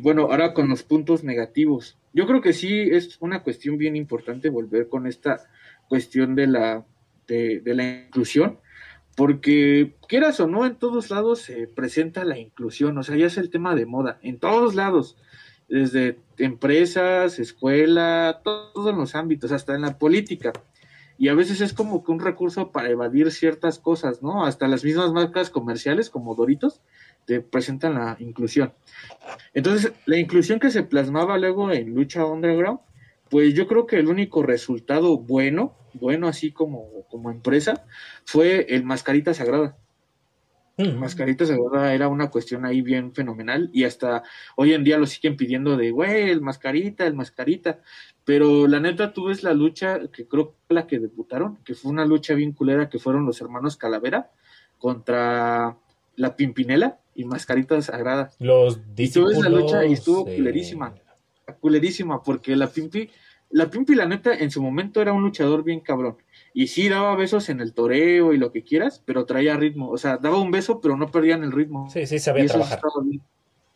bueno, ahora con los puntos negativos. Yo creo que sí es una cuestión bien importante volver con esta cuestión de la, de, la inclusión, porque quieras o no, en todos lados se presenta la inclusión, o sea, ya es el tema de moda, en todos lados, desde empresas, escuela, todos los ámbitos, hasta en la política. Y a veces es como que un recurso para evadir ciertas cosas, ¿no? Hasta las mismas marcas comerciales como Doritos te presentan la inclusión. Entonces, la inclusión que se plasmaba luego en Lucha Underground, pues yo creo que el único resultado bueno, bueno así como, como empresa, fue el Mascarita Sagrada. Mm. Mascarita Sagrada era una cuestión ahí bien fenomenal y hasta hoy en día lo siguen pidiendo de, güey, el Mascarita, el Mascarita. Pero la neta, tú ves la lucha, que creo que la que debutaron, que fue una lucha bien culera, que fueron los hermanos Calavera contra la Pimpinela y Mascarita Sagrada. Los. Y tú ves la lucha y estuvo culerísima. Culerísima, porque la Pimpi, la Pimpi, la neta, en su momento era un luchador bien cabrón. Y sí daba besos en el toreo y lo que quieras, pero traía ritmo. O sea, daba un beso, pero no perdían el ritmo. Sí, sí, sabía trabajar.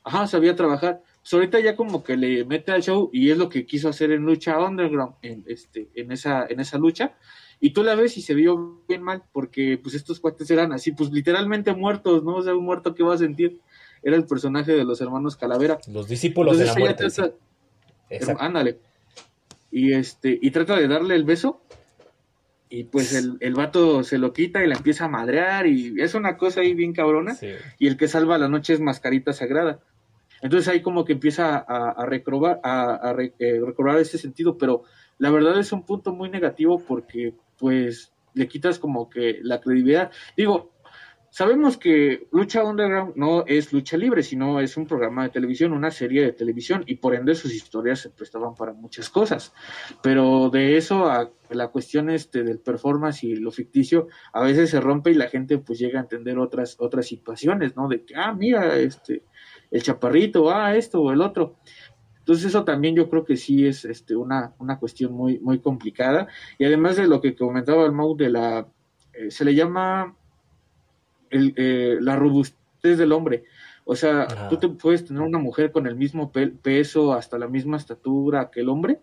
Ajá, sabía trabajar. Pues ahorita ya como que le mete al show y es lo que quiso hacer en lucha underground, en, este, en, esa, en esa lucha y tú la ves y se vio bien mal, porque pues estos cuates eran así, pues literalmente muertos, ¿no? O sea, un muerto que va a sentir. Era el personaje de los hermanos Calavera. Los discípulos de la muerte. ándale. Y este, y trata de darle el beso, y pues el, el, vato se lo quita y la empieza a madrear, y es una cosa ahí bien cabrona. Y el que salva la noche es Mascarita Sagrada. Entonces ahí como que empieza a, a, recobrar, a, eh, recobrar ese sentido, pero la verdad es un punto muy negativo porque pues le quitas como que la credibilidad. Digo, sabemos que Lucha Underground no es lucha libre, sino es un programa de televisión, una serie de televisión, y por ende sus historias se prestaban para muchas cosas. Pero de eso a la cuestión este del performance y lo ficticio, a veces se rompe y la gente pues llega a entender otras, otras situaciones, ¿no? De que, ah, mira, este, el chaparrito, ah, esto o el otro. Entonces eso también yo creo que sí es este, una, una cuestión muy, muy complicada. Y además de lo que comentaba el Mau de la, eh, se le llama el, eh, la robustez del hombre. O sea, tú te puedes tener una mujer con el mismo peso, hasta la misma estatura que el hombre,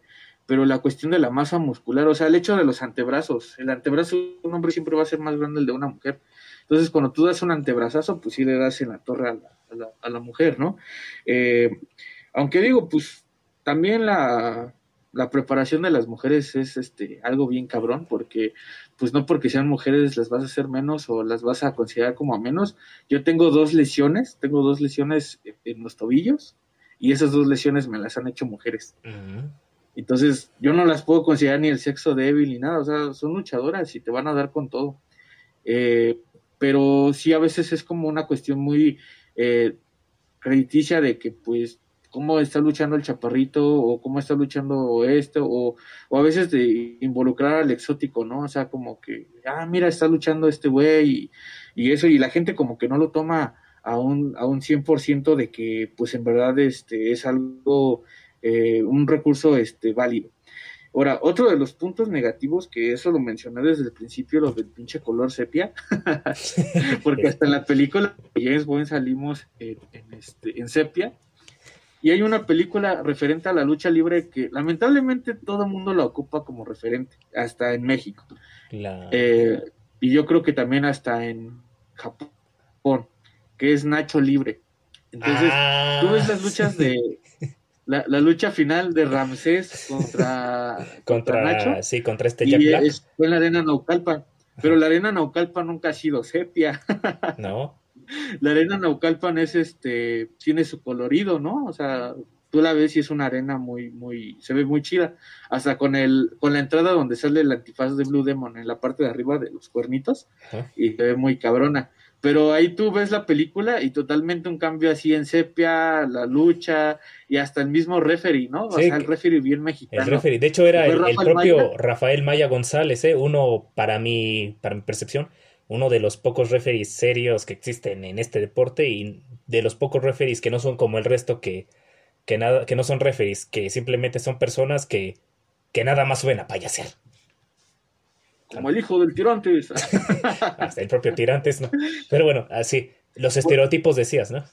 pero la cuestión de la masa muscular, o sea, el hecho de los antebrazos, el antebrazo de un hombre siempre va a ser más grande el de una mujer. Entonces, cuando tú das un antebrazazo, pues sí le das en la torre a la, a la, mujer, ¿no? Eh, aunque digo, pues también la, preparación de las mujeres es este algo bien cabrón, porque pues no porque sean mujeres las vas a hacer menos o las vas a considerar como a menos. Yo tengo dos lesiones, tengo dos lesiones en los tobillos y esas dos lesiones me las han hecho mujeres. Entonces yo no las puedo considerar ni el sexo débil ni nada, o sea, son luchadoras y te van a dar con todo. Eh, pero sí a veces es como una cuestión muy eh, crediticia de que pues cómo está luchando el chaparrito o cómo está luchando esto o, o a veces de involucrar al exótico, ¿no? O sea, como que, ah, mira, está luchando este güey y, eso y la gente como que no lo toma a un, a un 100% de que pues en verdad este es algo, eh, un recurso este válido. Ahora, otro de los puntos negativos, que eso lo mencioné desde el principio, lo del pinche color sepia, porque hasta en la película de James Bond salimos en, este, en sepia, y hay una película referente a la lucha libre que lamentablemente todo el mundo la ocupa como referente, hasta en México. Eh, y yo creo que también hasta en Japón, que es Nacho Libre. Entonces, tú ves las luchas de... La, lucha final de Ramsés contra, contra, Nacho. Sí, contra este Jack y Es, fue en la arena Naucalpan. Pero la arena Naucalpan nunca ha sido sepia. No la arena Naucalpan es este, tiene su colorido, ¿no? O sea, tú la ves y es una arena muy, muy, se ve muy chida. Hasta con el, con la entrada donde sale el antifaz de Blue Demon en la parte de arriba de los cuernitos, y se ve muy cabrona. Pero ahí tú ves la película y totalmente un cambio así en sepia, la lucha y hasta el mismo referee, ¿no? O sea, el referee bien mexicano. El referee, de hecho era el, propio Rafael Maya González, ¿eh? Uno para mi, para mi percepción, uno de los pocos referees serios que existen en este deporte y de los pocos referees que no son como el resto que, que, nada, que no son referees, que simplemente son personas que, que nada más suben a payasear. Como el hijo del tirantes. Hasta el propio tirantes, ¿no? Pero bueno, así, los estereotipos decías, ¿no?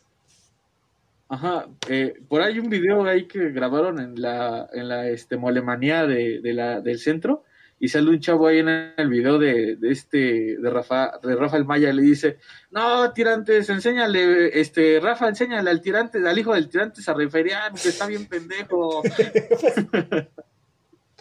Ajá, eh, por ahí un video ahí que grabaron en la, en la este, molemanía de, de la, del centro, y sale un chavo ahí en el video de, de este de Rafa de Rafael Maya le dice no tirantes enséñale este Rafa enséñale al tirante al hijo del tirante a referiar que está bien pendejo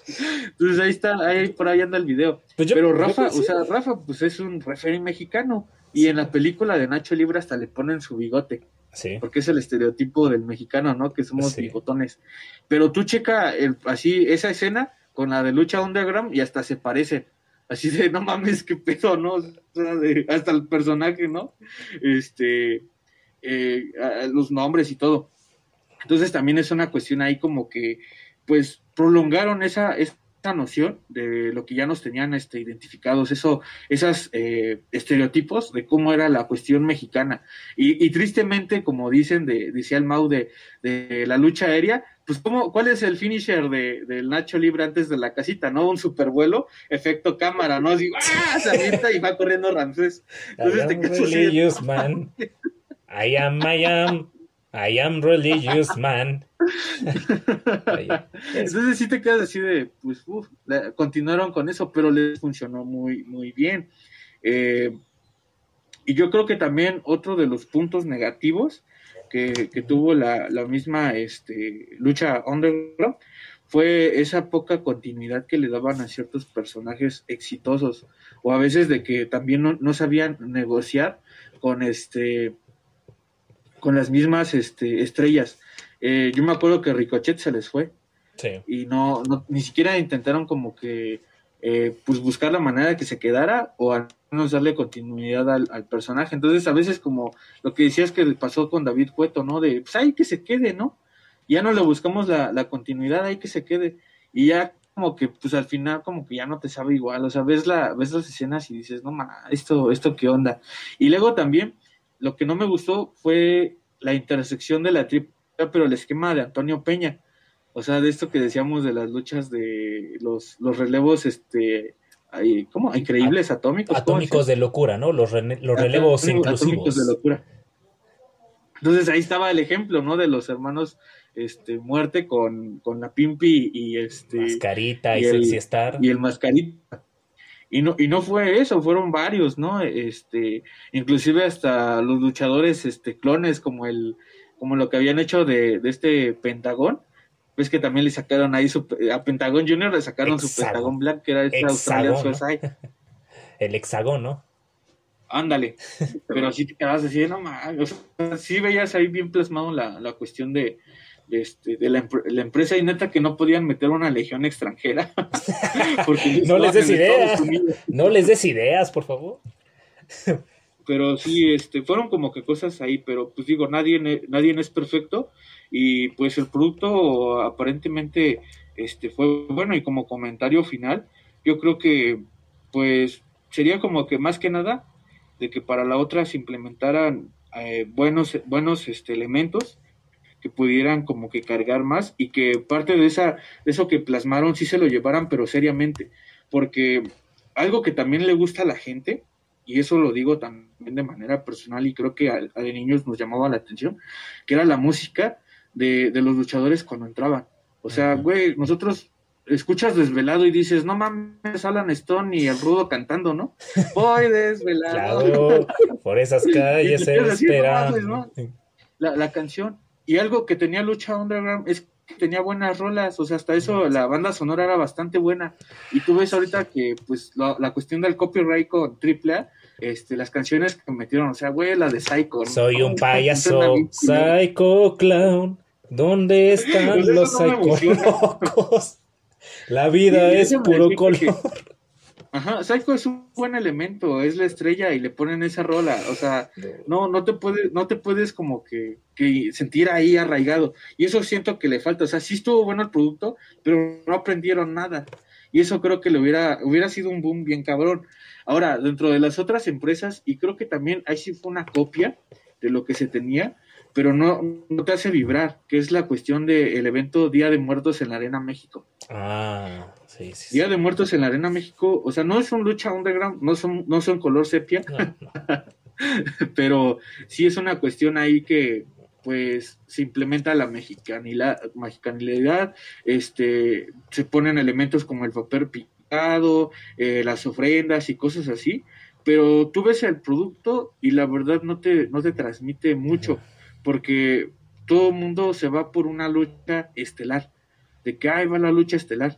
entonces ahí está ahí por ahí anda el video pues pero Rafa o sea Rafa pues es un referee mexicano y en la película de Nacho Libre hasta le ponen su bigote Sí. Porque es el estereotipo del mexicano, ¿no? Que somos bigotones. Pero tú checa el, así esa escena con la de lucha underground y hasta se parece. Así de, no mames, qué pedo, ¿no? hasta el personaje, ¿no? Este, eh, los nombres y todo. Entonces también es una cuestión ahí como que, pues, prolongaron esa noción de lo que ya nos tenían este, identificados, eso, esas eh, estereotipos de cómo era la cuestión mexicana. Y, tristemente, como dicen, de, decía el Mau de, de la lucha aérea, pues ¿cómo, ¿cuál es el finisher de, del Nacho Libre antes de la casita, no? Un supervuelo, efecto cámara, ¿no? Así, ¡ah! Se avienta y va corriendo Ramsés. Entonces te. I am, I am, I am religious, man. Entonces sí te quedas así de, pues, uff, continuaron con eso, pero les funcionó muy, muy bien. Eh, y yo creo que también otro de los puntos negativos que, tuvo la, misma este, lucha underground fue esa poca continuidad que le daban a ciertos personajes exitosos o a veces de que también no, sabían negociar con este con las mismas este, estrellas. Eh, yo me acuerdo que Ricochet se les fue y no, no, ni siquiera intentaron como que eh, pues buscar la manera de que se quedara o al menos darle continuidad al, personaje. Entonces, a veces como lo que decías que pasó con David Cueto, ¿no? De, pues hay que se quede, ¿no? Ya no le buscamos la, continuidad, hay que se quede. Y ya como que, pues al final como que ya no te sabe igual, o sea, ves, la, ves las escenas y dices, no, ma, esto, esto qué onda. Y luego también, lo que no me gustó fue la intersección de la triple, pero el esquema de Antonio Peña o sea, de esto que decíamos de las luchas de los, los relevos, este, ¿cómo? Increíbles, atómicos. Atómicos de locura, ¿no? Los, los relevos inclusivos. Atómicos de locura. Entonces ahí estaba el ejemplo, ¿no? De los hermanos este, Muerte con, con la Pimpi y este... Mascarita y, el, Star. Y el Mascarita. Y no, y no fue eso, fueron varios, ¿no? Este, inclusive hasta los luchadores, este, clones, como el, como lo que habían hecho de, de este Pentagón, ves que también le sacaron ahí su, a Pentagon Junior le sacaron su Pentagon Black, que era este Australian Suicide. El hexagón, ¿no? Ándale, pero así te quedabas así, no mames, o sí veías ahí bien plasmado la, la cuestión de, este, de la, la, empresa y neta que no podían meter una legión extranjera. porque no les des ideas, no les des ideas, por favor. pero sí, este, fueron como que cosas ahí, pero pues digo, nadie, nadie es perfecto y pues el producto aparentemente este fue bueno y como comentario final yo creo que pues sería como que más que nada de que para la otra se implementaran eh, buenos buenos este elementos que pudieran como que cargar más y que parte de esa de eso que plasmaron sí se lo llevaran pero seriamente porque algo que también le gusta a la gente y eso lo digo también de manera personal y creo que a, a de niños nos llamaba la atención que era la música de, de los luchadores cuando entraban. O sea, güey, nosotros escuchas desvelado y dices, no mames, Alan Stone y el rudo cantando, ¿no? Voy desvelado. por esas calles se ¿no? la, la, canción. Y algo que tenía Lucha Underground es que tenía buenas rolas, o sea, hasta eso la banda sonora era bastante buena. Y tú ves ahorita que, pues, la, cuestión del copyright con AAA, este, las canciones que metieron, o sea, güey, la de Psycho. Soy un payaso, Psycho Clown. ¿Dónde están los psicólogos? La vida es puro color. Ajá, Psycho es un buen elemento, es la estrella y le ponen esa rola, o sea, no, no te puedes, no te puedes como que, que, sentir ahí arraigado. Y eso siento que le falta, o sea, sí estuvo bueno el producto, pero no aprendieron nada. Y eso creo que le hubiera, hubiera sido un boom bien cabrón. Ahora, dentro de las otras empresas, y creo que también ahí sí fue una copia de lo que se tenía, pero no, no te hace vibrar, que es la cuestión del evento Día de Muertos en la Arena México. Ah, sí, sí. Día de Muertos en la Arena México, o sea, no es un lucha underground, no son, no son color sepia, pero sí es una cuestión ahí que pues se implementa la mexicanidad, mexicanidad este, se ponen elementos como el papel picado, eh, las ofrendas y cosas así, pero tú ves el producto y la verdad no te, no te transmite mucho, porque todo el mundo se va por una lucha estelar, de que ahí va la lucha estelar.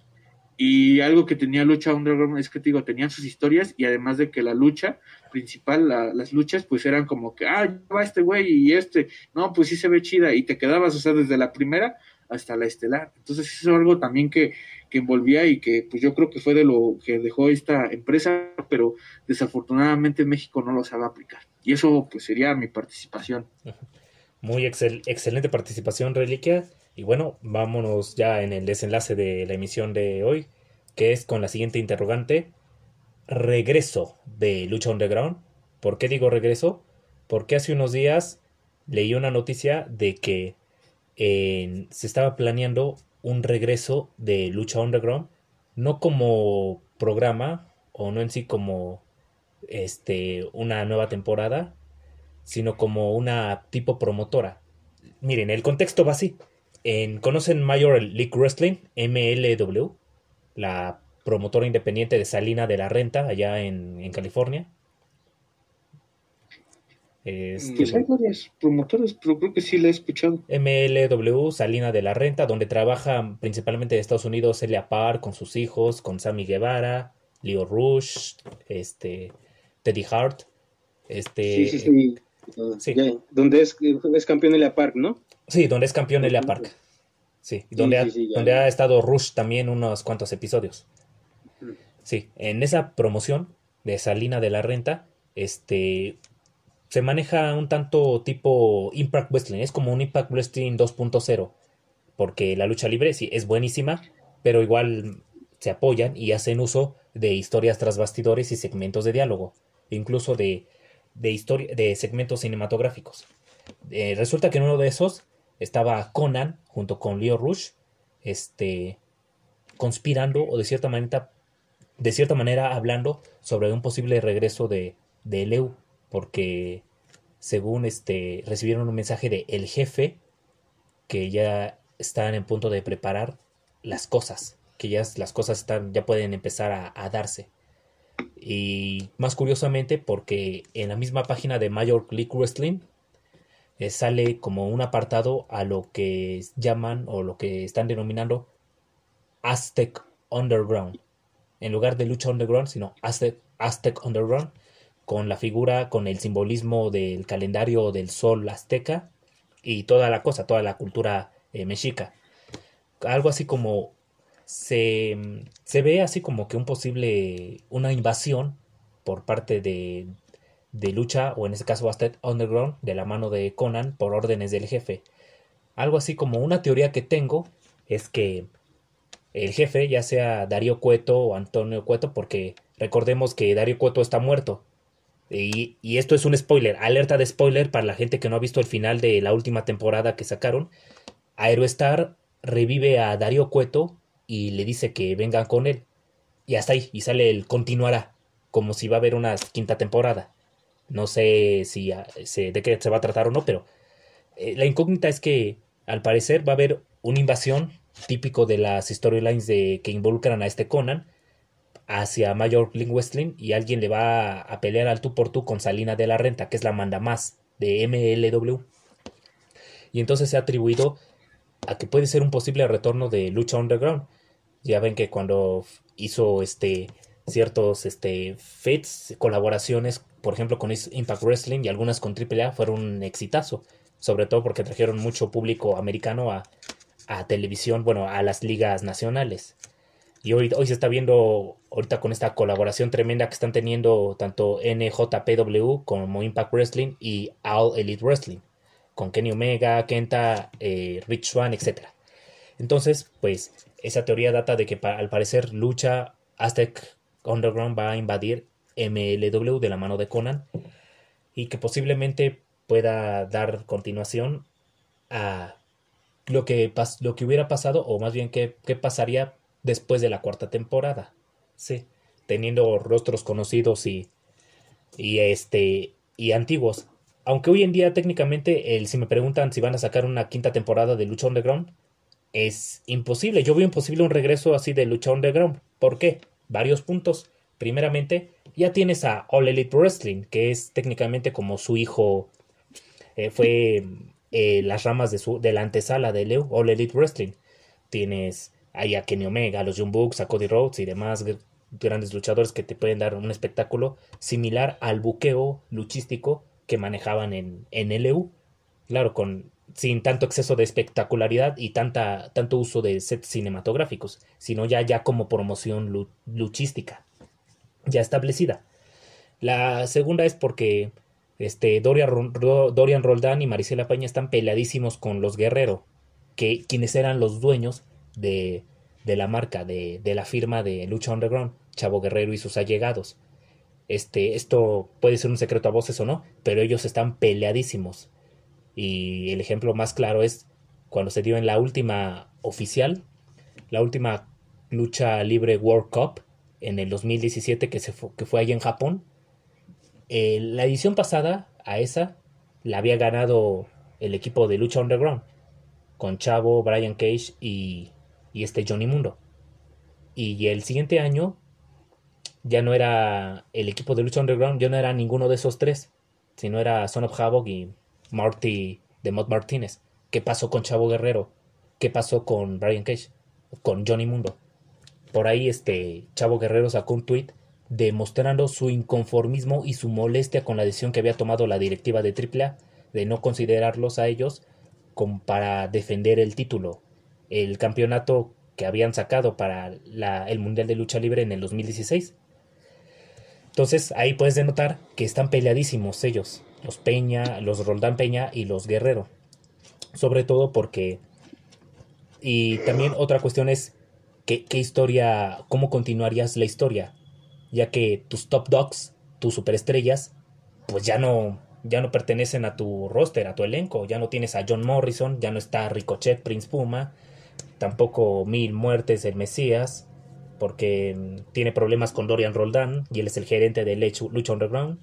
Y algo que tenía Lucha Underground es que te digo, tenían sus historias y además de que la lucha principal, las luchas, pues eran como que, ah, va este güey y este, no, pues sí se ve chida y te quedabas, o sea, desde la primera hasta la estelar. Entonces eso es algo también que, que envolvía y que pues yo creo que fue de lo que dejó esta empresa, pero desafortunadamente en México no lo sabe aplicar. Y eso pues sería mi participación. Muy excelente participación, Reliquia. Y bueno, vámonos ya en el desenlace de la emisión de hoy, que es con la siguiente interrogante. Regreso de Lucha Underground. ¿Por qué digo regreso? Porque hace unos días leí una noticia de que se estaba planeando un regreso de Lucha Underground, no como programa o no en sí como este una nueva temporada, sino como una tipo promotora. Miren, el contexto va así. ¿Conocen Major League Wrestling, MLW? La promotora independiente de Salina de la Renta, allá en, California. Este, pues hay varias promotoras, pero creo que sí la he escuchado. MLW, Salina de la Renta, donde trabajan principalmente de Estados Unidos Celia Parr con sus hijos, con Sammy Guevara, Leo Rush, este, Teddy Hart. Este, sí, sí, sí. Donde es, es campeón Elia Park, ¿no? Sí, donde es campeón Elia Park. Sí, donde, ha, donde ha estado Rush también unos cuantos episodios. Sí, en esa promoción de Salina de la Renta, este se maneja un tanto tipo Impact Wrestling, es como un Impact Wrestling 2.0, porque la lucha libre sí es buenísima, pero igual se apoyan y hacen uso de historias tras bastidores y segmentos de diálogo, incluso de, de, de segmentos cinematográficos. Eh, resulta que en uno de esos estaba Conan junto con Leo Rush, este, conspirando o de cierta manera, de cierta manera hablando sobre un posible regreso de, de Leu, porque según este recibieron un mensaje de el jefe que ya están en punto de preparar las cosas, que ya las cosas están, ya pueden empezar a, a darse. Y más curiosamente, porque en la misma página de Major League Wrestling eh, sale como un apartado a lo que llaman o lo que están denominando Aztec Underground. En lugar de lucha underground, sino Aztec, Aztec Underground, con la figura, con el simbolismo del calendario del sol azteca y toda la cosa, toda la cultura eh, mexica. Algo así como se, se ve así como que un posible, una invasión por parte de, de lucha, o en este caso Aztec Underground, de la mano de Conan por órdenes del jefe. Algo así como una teoría que tengo es que el jefe, ya sea Darío Cueto o Antonio Cueto, porque recordemos que Darío Cueto está muerto. Y, y, esto es un spoiler, alerta de spoiler para la gente que no ha visto el final de la última temporada que sacaron. Aerostar revive a Darío Cueto y le dice que vengan con él. Y hasta ahí, y sale el continuará, como si va a haber una quinta temporada. No sé si de qué se va a tratar o no, pero eh, la incógnita es que al parecer va a haber una invasión típico de las storylines de, que involucran a este Conan hacia Major League Wrestling y alguien le va a, pelear al tú por tú con Salina de la Renta, que es la manda más de MLW. Y entonces se ha atribuido a que puede ser un posible retorno de Lucha Underground. Ya ven que cuando hizo este ciertos este, fits, colaboraciones, por ejemplo con Impact Wrestling y algunas con AAA, fueron un exitazo. Sobre todo porque trajeron mucho público americano a, a televisión, bueno, a las ligas nacionales. Y hoy, hoy se está viendo ahorita con esta colaboración tremenda que están teniendo tanto NJPW como Impact Wrestling y All Elite Wrestling, con Kenny Omega, Kenta, eh, Rich Swan, etc. Entonces, pues esa teoría data de que al parecer lucha Aztec Underground va a invadir MLW de la mano de Conan y que posiblemente pueda dar continuación a lo que, lo que hubiera pasado o más bien qué, pasaría después de la cuarta temporada. Sí, teniendo rostros conocidos y, y, este, y antiguos. aunque hoy en día técnicamente, el, si me preguntan si van a sacar una quinta temporada de Lucha Underground, es imposible. Yo veo imposible un regreso así de Lucha Underground. ¿Por qué? Varios puntos. Primeramente, ya tienes a All Elite Wrestling, que es técnicamente como su hijo eh, fue eh, las ramas de, su, de la antesala de Leo, All Elite Wrestling. Tienes ahí a Kenny Omega, a los Young Bucks, a Cody Rhodes y demás grandes luchadores que te pueden dar un espectáculo similar al buqueo luchístico que manejaban en, en LU. Claro, con, sin tanto exceso de espectacularidad y tanta, tanto uso de sets cinematográficos, sino ya, ya como promoción luchística, ya establecida. La segunda es porque este, Dorian, Roldán y Marisela Paña están peleadísimos con los Guerrero, que, quienes eran los dueños de, de la marca, de, de la firma de Lucha Underground, Chavo Guerrero y sus allegados. Este, esto puede ser un secreto a voces o no, pero ellos están peleadísimos. Y el ejemplo más claro es cuando se dio en la última oficial, la última lucha libre World Cup en el 2017 que, se fue, que fue allí en Japón. Eh, la edición pasada a esa la había ganado el equipo de Lucha Underground con Chavo, Brian Cage y, y este Johnny Mundo. Y el siguiente año ya no era el equipo de Lucha Underground, ya no era ninguno de esos tres, sino era Son of Havoc y Marty de Mod Martínez. ¿Qué pasó con Chavo Guerrero? ¿Qué pasó con Brian Cage? Con Johnny Mundo. Por ahí este Chavo Guerrero sacó un tweet demostrando su inconformismo y su molestia con la decisión que había tomado la directiva de AAA de no considerarlos a ellos para defender el título, el campeonato que habían sacado para el Mundial de Lucha Libre en el 2016. Entonces ahí puedes denotar que están peleadísimos ellos, los Peña, los Roldán Peña y los Guerrero. Sobre todo porque... Y también otra cuestión es qué, historia, cómo continuarías la historia, ya que tus top dogs, tus superestrellas, pues ya no, ya no pertenecen a tu roster, a tu elenco. Ya no tienes a John Morrison, ya no está Ricochet, Prince Puma, tampoco Mil Muertes, el Mesías, porque tiene problemas con Dorian Roldán y él es el gerente de Lucha Underground.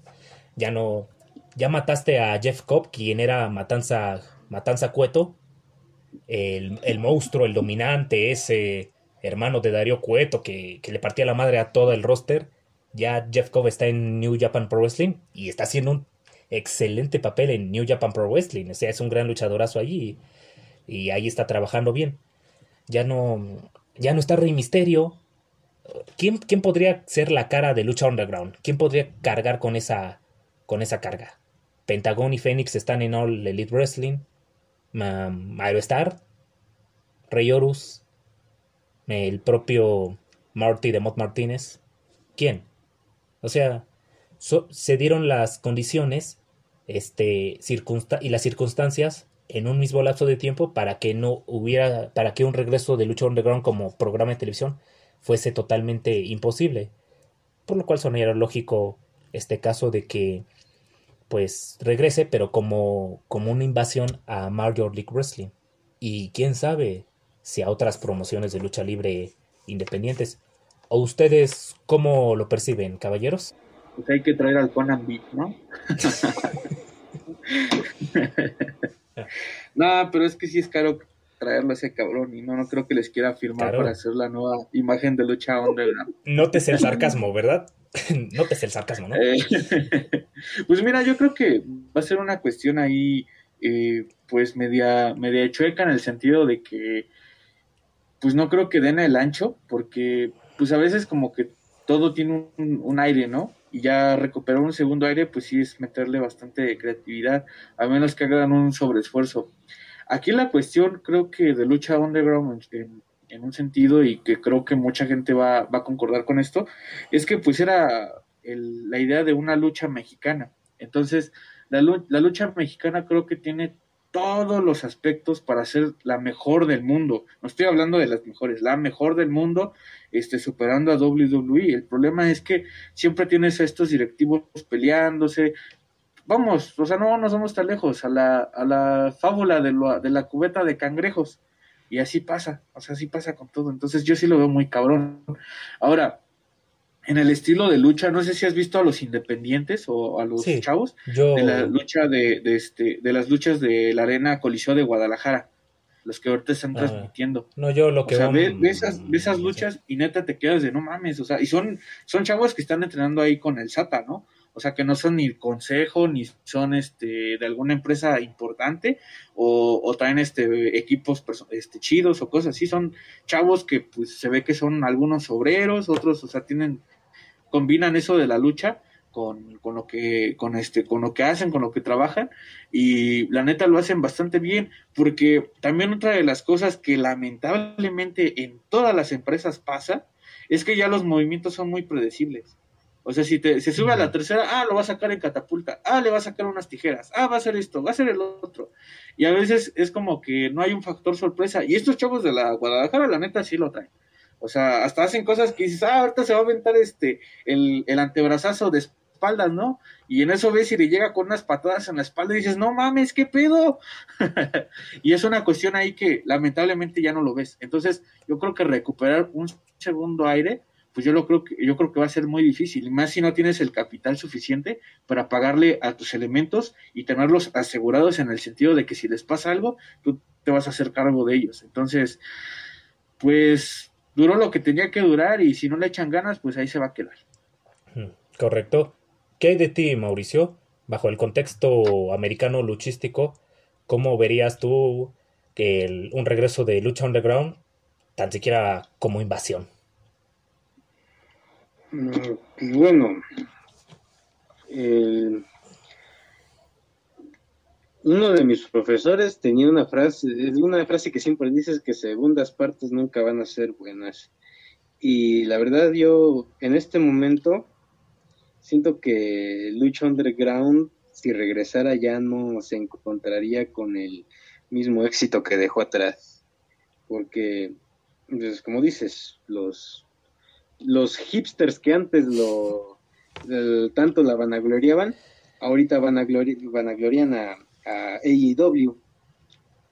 Ya no. Ya mataste a Jeff Cobb, quien era Matanza, Matanza Cueto, el, el monstruo, el dominante, ese hermano de Darío Cueto que, que, le partía la madre a todo el roster. Ya Jeff Cobb está en New Japan Pro Wrestling y está haciendo un excelente papel en New Japan Pro Wrestling. O sea, es un gran luchadorazo allí y, ahí está trabajando bien. Ya no, ya no está Rey Misterio, ¿quién, podría ser la cara de Lucha Underground? ¿Quién podría cargar con esa, con esa carga? Pentagon y Phoenix están en All Elite Wrestling. Um, Aerostar, Rey Horus, el propio Marty de Mott Martínez. ¿Quién? O sea, se dieron las condiciones este, y las circunstancias en un mismo lapso de tiempo para que no hubiera, para que un regreso de Lucha Underground como programa de televisión fuese totalmente imposible. Por lo cual sonaría lógico este caso de que pues regrese, pero como, como una invasión a Major League Wrestling. Y quién sabe si a otras promociones de lucha libre independientes. ¿O ustedes cómo lo perciben, caballeros? Pues hay que traer al Conan Beat, ¿no? no, pero es que sí es caro traerlo a ese cabrón y no, no creo que les quiera firmar para hacer la nueva imagen de lucha underground. Notes el sarcasmo, ¿verdad? Notes el sarcasmo, ¿no? Eh, pues mira, yo creo que va a ser una cuestión ahí, eh, pues media, media chueca en el sentido de que, pues no creo que den el ancho, porque pues a veces como que todo tiene un, un aire, ¿no? y ya recuperar un segundo aire, pues sí es meterle bastante creatividad, a menos que hagan un sobreesfuerzo. Aquí la cuestión creo que de lucha underground en, un sentido y que creo que mucha gente va, va a concordar con esto, es que pues era la idea de una lucha mexicana. Entonces, la, lucha mexicana creo que tiene todos los aspectos para ser la mejor del mundo. No estoy hablando de las mejores, la mejor del mundo, este, superando a WWE. El problema es que siempre tienes a estos directivos peleándose, vamos, o sea, no nos vamos tan lejos, a la, a la fábula de, de la cubeta de cangrejos. Y así pasa, o sea, así pasa con todo. Entonces yo sí lo veo muy cabrón. Ahora, en el estilo de lucha, no sé si has visto a los independientes o a los chavos de la lucha de, este de las luchas de la arena Coliseo de Guadalajara, los que ahorita están ah, transmitiendo. No, yo lo que o sea, ve, esas, esas luchas y neta te quedas de no mames, o sea, y son son chavos que están entrenando ahí con el SATA, ¿no? O sea, que no son ni consejo, ni son este de alguna empresa importante, o, o traen este equipos este, chidos o cosas así. Son chavos que pues se ve que son algunos obreros, otros, o sea, tienen, combinan eso de la lucha con, con, lo que con este con lo que hacen con lo que trabajan y la neta lo hacen bastante bien porque también otra de las cosas que lamentablemente en todas las empresas pasa es que ya los movimientos son muy predecibles o sea, si te, se sube a la tercera, ah, lo va a sacar en catapulta, ah, le va a sacar unas tijeras, ah, va a hacer esto, va a hacer el otro. Y a veces es como que no hay un factor sorpresa. Y estos chavos de la Guadalajara, la neta, sí lo traen. O sea, hasta hacen cosas que dices, ah, ahorita se va a aventar este, el, el antebrazazo de espaldas, ¿no? Y en eso ves y le llega con unas patadas en la espalda y dices, no mames, ¿qué pedo? y es una cuestión ahí que lamentablemente ya no lo ves. Entonces, yo creo que recuperar un segundo aire pues yo lo creo que yo creo que va a ser muy difícil, más si no tienes el capital suficiente para pagarle a tus elementos y tenerlos asegurados en el sentido de que si les pasa algo, tú te vas a hacer cargo de ellos. Entonces, pues duró lo que tenía que durar y si no le echan ganas, pues ahí se va a quedar. Correcto. ¿Qué hay de ti, Mauricio? Bajo el contexto americano luchístico, ¿cómo verías tú que un regreso de lucha underground, tan siquiera como invasión? Pues bueno, uno de mis profesores tenía una frase, una frase que siempre dices que segundas partes nunca van a ser buenas. Y la verdad yo en este momento siento que Lucha Underground, si regresara ya no se encontraría con el mismo éxito que dejó atrás. Porque, pues, como dices, los los hipsters que antes lo tanto la vanagloriaban, ahorita vanaglorian a, a AEW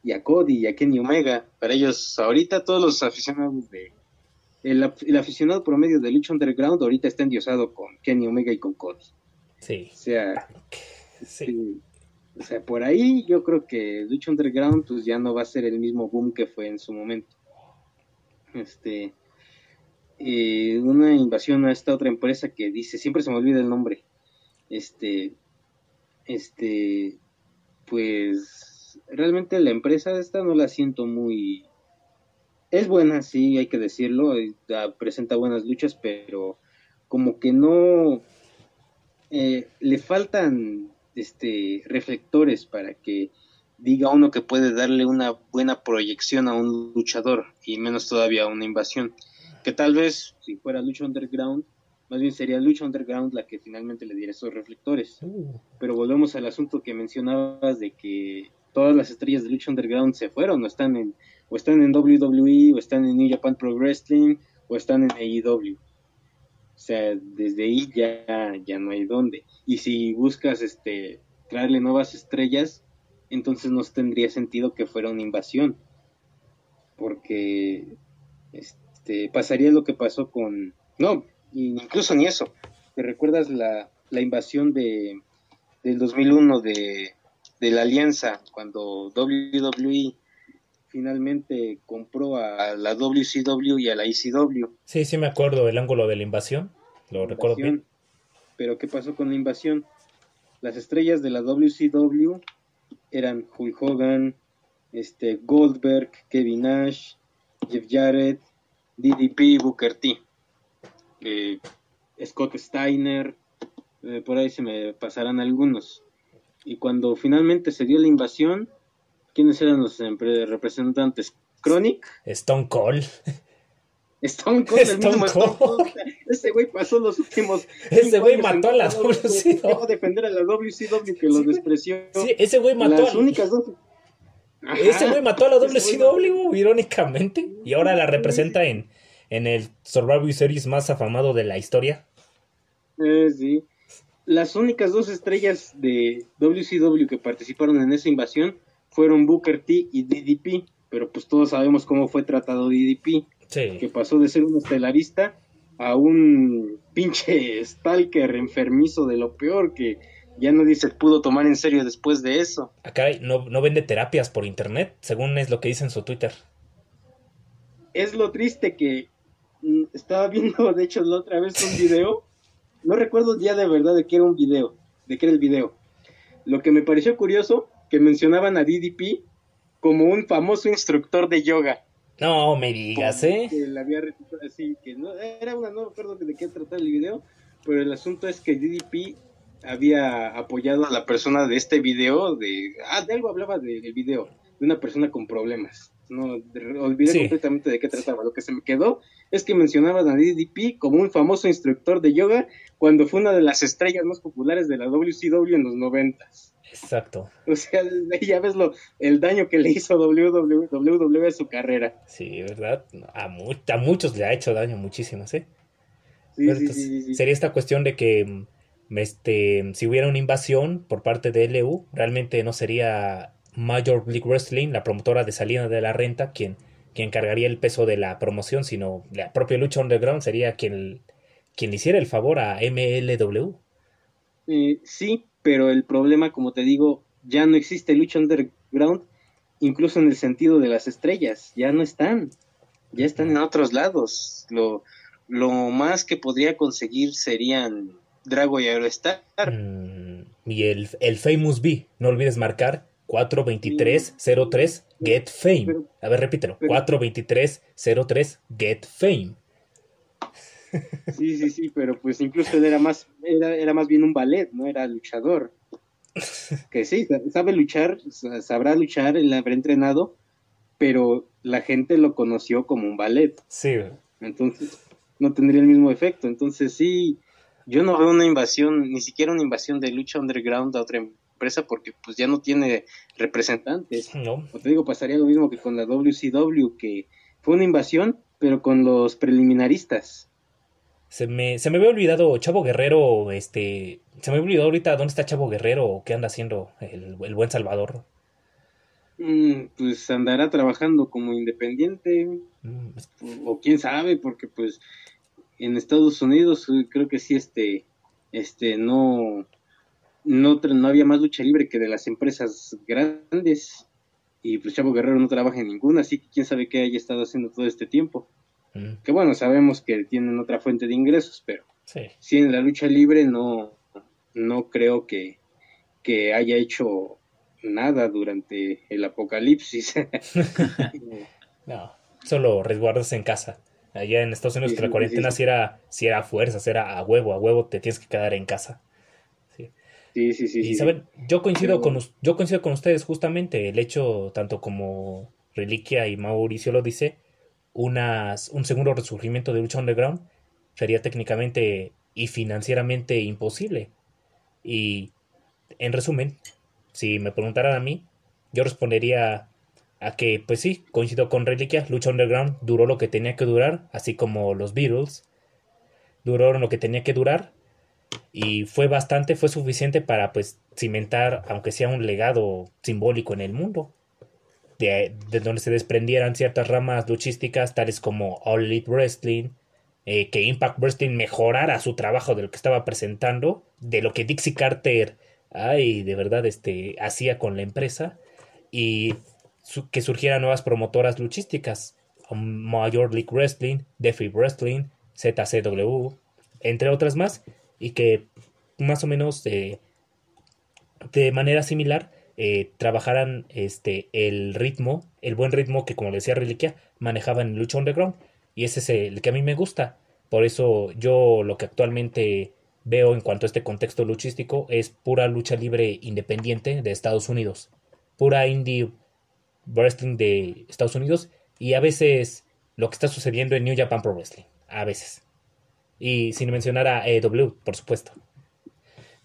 y a Cody y a Kenny Omega. Para ellos, ahorita todos los aficionados de... El, aficionado promedio de Lucha Underground ahorita está endiosado con Kenny Omega y con Cody. Sí. O sea, sí. o sea, por ahí yo creo que Lucha Underground pues ya no va a ser el mismo boom que fue en su momento. Este, eh, una invasión a esta otra empresa que dice, siempre se me olvida el nombre, este, este, pues realmente la empresa esta no la siento muy, es buena, sí, hay que decirlo, eh, presenta buenas luchas, pero como que no, eh, le faltan, este, reflectores para que diga uno que puede darle una buena proyección a un luchador y menos todavía a una invasión que tal vez si fuera Lucha Underground, más bien sería Lucha Underground la que finalmente le diera esos reflectores. Uh. Pero volvemos al asunto que mencionabas de que todas las estrellas de Lucha Underground se fueron, o están en, o están en WWE, o están en New Japan Pro Wrestling, o están en AEW. O sea, desde ahí ya, ya no hay dónde. Y si buscas este traerle nuevas estrellas, entonces no tendría sentido que fuera una invasión. Porque este, este, pasaría lo que pasó con, no, incluso ni eso, ¿te recuerdas la, la invasión de, del 2001 de, de la alianza cuando WWE finalmente compró a la WCW y a la ECW? Sí, sí me acuerdo del ángulo de la invasión, lo recuerdo bien. Pero ¿qué pasó con la invasión? Las estrellas de la WCW eran Hulk Hogan, este, Goldberg, Kevin Nash, Jeff Jarrett, DDP, Booker T, eh, Scott Steiner, eh, por ahí se me pasarán algunos. Y cuando finalmente se dio la invasión, ¿quiénes eran los representantes? Chronic. Stone Cold. Stone Cold, el mismo Stone Cold. Ese güey pasó los últimos. Ese güey mató a la WCW. a defender a la WCW que lo despreció. Sí, ese güey mató Las únicas dos ese güey mató a la WCW, irónicamente, y ahora la representa en, en el Survivor Series más afamado de la historia. Eh, sí. Las únicas dos estrellas de WCW que participaron en esa invasión fueron Booker T y DDP, pero pues todos sabemos cómo fue tratado DDP, que pasó de ser un estelarista a un pinche stalker enfermizo de lo peor que ya nadie se pudo tomar en serio después de eso. Acá no, no vende terapias por internet, según es lo que dice en su Twitter. Es lo triste que mm, estaba viendo, de hecho, la otra vez un video. No recuerdo ya de verdad de qué era un video, de qué era el video. Lo que me pareció curioso, que mencionaban a DDP como un famoso instructor de yoga. No me digas, ¿eh? Que la había así, que no, era una, no recuerdo de qué trataba el video, pero el asunto es que DDP había apoyado a la persona de este video, de, ah, de algo hablaba del video, de una persona con problemas. No, olvidé completamente de qué trataba. Lo que se me quedó es que mencionaban a DDP como un famoso instructor de yoga cuando fue una de las estrellas más populares de la WCW en los noventas. Exacto. O sea, ya ves lo, el daño que le hizo WWE a su carrera. Sí, ¿verdad? A, a muchos le ha hecho daño, muchísimos, ¿eh? sería esta cuestión de que mm, este, si hubiera una invasión por parte de LU, realmente no sería Major League Wrestling, la promotora de salida de la renta, quien, quien cargaría el peso de la promoción, sino la propia lucha underground sería quien, quien le hiciera el favor a MLW. Eh, sí, pero el problema, como te digo, ya no existe lucha underground, incluso en el sentido de las estrellas, ya no están, ya están en otros lados. Lo, lo más que podría conseguir serían Drago y Aerostar. Mm, y el, el Famous B, no olvides marcar 42303 Get Fame. A ver, repítelo. 42303 Get Fame. Sí, sí, sí, pero pues incluso él era más, era, era más bien un ballet, no era luchador. Que sí, sabe luchar, sabrá luchar, él habrá entrenado, pero la gente lo conoció como un ballet. Sí. Entonces, no tendría el mismo efecto. Entonces, sí, yo no veo una invasión, ni siquiera una invasión de lucha underground a otra empresa porque pues ya no tiene representantes. No. te digo, pasaría lo mismo que con la WCW, que fue una invasión, pero con los preliminaristas. Se me, se me había olvidado Chavo Guerrero, este, se me había olvidado ahorita dónde está Chavo Guerrero o qué anda haciendo el, buen Salvador. Mm, pues andará trabajando como independiente, mm, o, quién sabe, porque pues en Estados Unidos eh, creo que sí, este, este, no, no, no había más lucha libre que de las empresas grandes, y pues Chavo Guerrero no trabaja en ninguna, así que quién sabe qué haya estado haciendo todo este tiempo. Que bueno, sabemos que tienen otra fuente de ingresos, pero sí. en la lucha libre no, no creo que, que haya hecho nada durante el apocalipsis. no, solo resguardas en casa. Allá en Estados Unidos la cuarentena si era, si era fuerza, era a huevo, a huevo te tienes que quedar en casa. Sí, sí, sí. Y saben, yo coincido con yo coincido con ustedes justamente el hecho tanto como Reliquia y Mauricio lo dice, unas, un segundo resurgimiento de lucha underground sería técnicamente y financieramente imposible. Y en resumen, si me preguntaran a mí, yo respondería a que, pues sí, coincido con Reliquia, Lucha Underground duró lo que tenía que durar, así como los Beatles duraron lo que tenía que durar, y fue bastante, fue suficiente para, pues, cimentar, aunque sea un legado simbólico en el mundo de, donde se desprendieran ciertas ramas luchísticas, tales como All Elite Wrestling, eh, que Impact Wrestling mejorara su trabajo de lo que estaba presentando, de lo que Dixie Carter, ay, de verdad, este, hacía con la empresa, y que surgieran nuevas promotoras luchísticas, Major League Wrestling, Defi Wrestling, ZCW, entre otras más, y que más o menos eh, de manera similar eh, trabajaran este, el ritmo, el buen ritmo que, como le decía Reliquia, manejaban en Lucha Underground. Y ese es el que a mí me gusta. Por eso yo lo que actualmente veo en cuanto a este contexto luchístico es pura lucha libre independiente de Estados Unidos. Pura indie wrestling de Estados Unidos. Y a veces lo que está sucediendo en New Japan Pro Wrestling. A veces. Y sin mencionar a EW, por supuesto.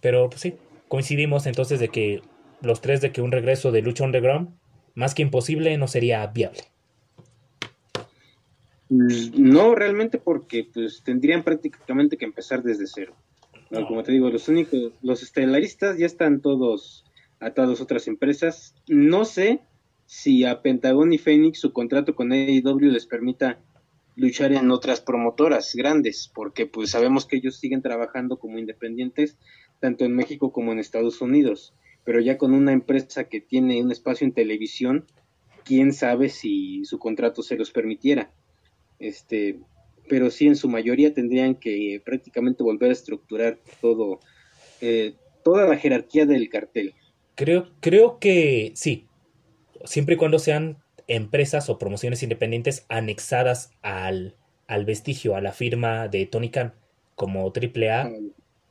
Pero pues sí, coincidimos entonces de que los tres de que un regreso de lucha underground, más que imposible, no sería viable. Mm, no, realmente porque pues tendrían prácticamente que empezar desde cero. Como te digo, los únicos, los estelaristas ya están todos atados a otras empresas. No sé si a Pentagon y Phoenix su contrato con AEW les permita luchar en otras promotoras grandes, porque pues sabemos que ellos siguen trabajando como independientes tanto en México como en Estados Unidos, pero ya con una empresa que tiene un espacio en televisión, quién sabe si su contrato se los permitiera. Este, pero sí en su mayoría tendrían que prácticamente volver a estructurar todo, eh, toda la jerarquía del cartel. Creo, creo que sí, siempre y cuando sean empresas o promociones independientes anexadas al, al vestigio, a la firma de Tony Khan, como AAA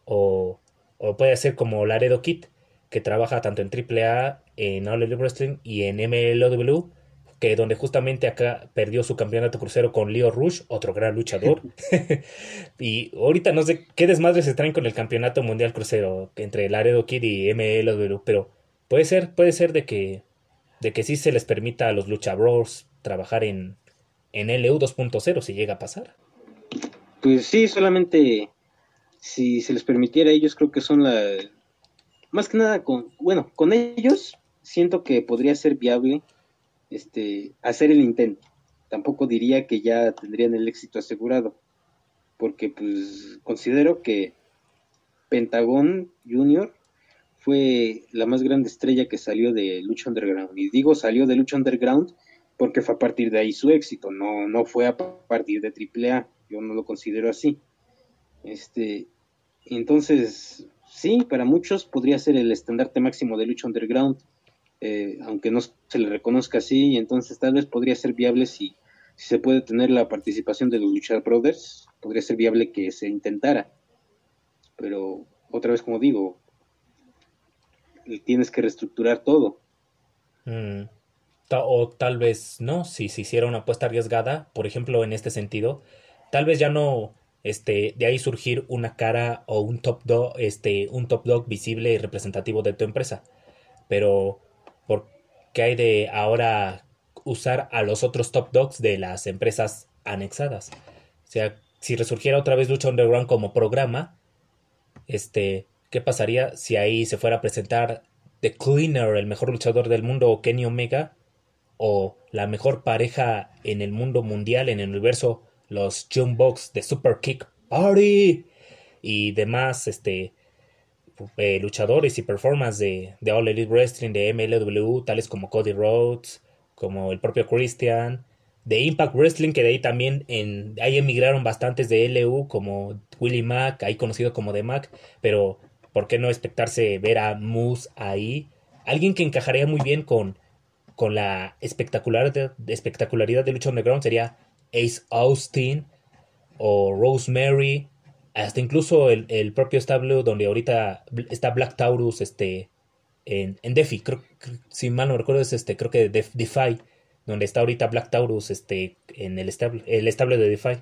o, o puede ser como Laredo Kit, que trabaja tanto en AAA, en All Elite Wrestling y en MLW, que donde justamente acá perdió su campeonato crucero con Leo Rush, otro gran luchador. y ahorita no sé qué desmadres se traen con el campeonato mundial crucero entre Laredo Kid y MLW, pero puede ser, puede ser de que, de que sí se les permita a los luchadores trabajar en, en LU 2.0 si llega a pasar. Pues sí, solamente si se les permitiera, ellos creo que son la... Más que nada, con, bueno, con ellos siento que podría ser viable este, hacer el intento. Tampoco diría que ya tendrían el éxito asegurado, porque pues considero que Pentagón Junior fue la más grande estrella que salió de Lucha Underground. Y digo salió de Lucha Underground porque fue a partir de ahí su éxito, no, no fue a partir de AAA, yo no lo considero así. Este, entonces, sí, para muchos podría ser el estandarte máximo de lucha underground, eh, aunque no se le reconozca así, entonces tal vez podría ser viable si, se puede tener la participación de los Luchar Brothers, podría ser viable que se intentara. Pero otra vez, como digo, tienes que reestructurar todo. Mm. O tal vez no, si se hiciera una apuesta arriesgada, por ejemplo, en este sentido, tal vez ya no este, de ahí surgir una cara o un top dog, este, un top dog visible y representativo de tu empresa. Pero, ¿por qué hay de ahora usar a los otros top dogs de las empresas anexadas? O sea, si resurgiera otra vez Lucha Underground como programa, este, ¿qué pasaría si ahí se fuera a presentar The Cleaner, el mejor luchador del mundo, o Kenny Omega, o la mejor pareja en el mundo mundial, en el universo los Box de Super Kick Party y demás este, eh, luchadores y performance de, de, All Elite Wrestling, de MLW, tales como Cody Rhodes, como el propio Christian, de Impact Wrestling, que de ahí también en, ahí emigraron bastantes de LU, como Willie Mack, ahí conocido como The Mac, pero ¿por qué no expectarse ver a Moose ahí? Alguien que encajaría muy bien con, con la espectacular espectacularidad de Lucha Underground sería Ace Austin o Rosemary, hasta incluso el, propio establo donde ahorita está Black Taurus este, en, en Defi, creo, si mal no recuerdo es este, creo que Defy, donde está ahorita Black Taurus este, en el estable, el de Defy. O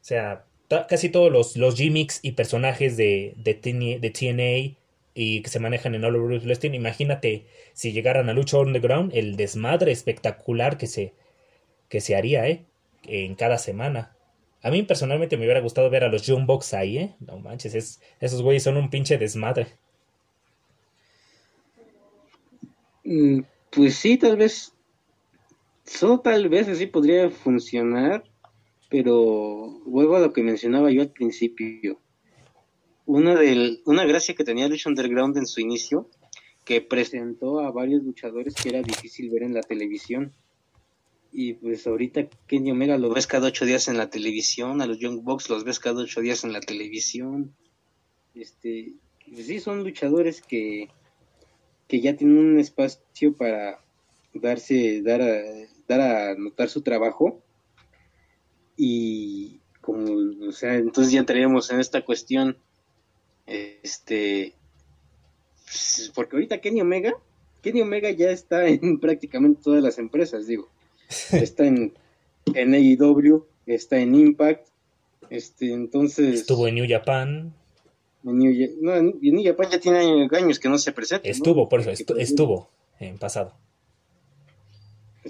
sea, casi todos los, los gimmicks y personajes de, de, TNA y que se manejan en All Over Wrestling, imagínate si llegaran a Lucha Underground, el desmadre espectacular que se, que se haría, ¿eh? en cada semana. A mí personalmente me hubiera gustado ver a los Box ahí, ¿eh? No manches, es, esos güeyes son un pinche desmadre. Mm, pues sí, tal vez. Solo tal vez así podría funcionar. Pero vuelvo a lo que mencionaba yo al principio. Una, del, una gracia que tenía Lucha Underground en su inicio, que presentó a varios luchadores que era difícil ver en la televisión y pues ahorita Kenny Omega lo ves cada ocho días en la televisión, a los Young Bucks los ves cada ocho días en la televisión. Este, pues sí, son luchadores que, que ya tienen un espacio para darse, dar a, dar a notar su trabajo. Y como, o sea, entonces ya entraríamos en esta cuestión, este, pues, porque ahorita Kenny Omega, Kenny Omega ya está en prácticamente todas las empresas, digo está en, en AEW, está en Impact, este, entonces... Estuvo en New Japan. En New, no, en New Japan ya tiene años que no se presenta. Estuvo, por eso, estuvo en pasado.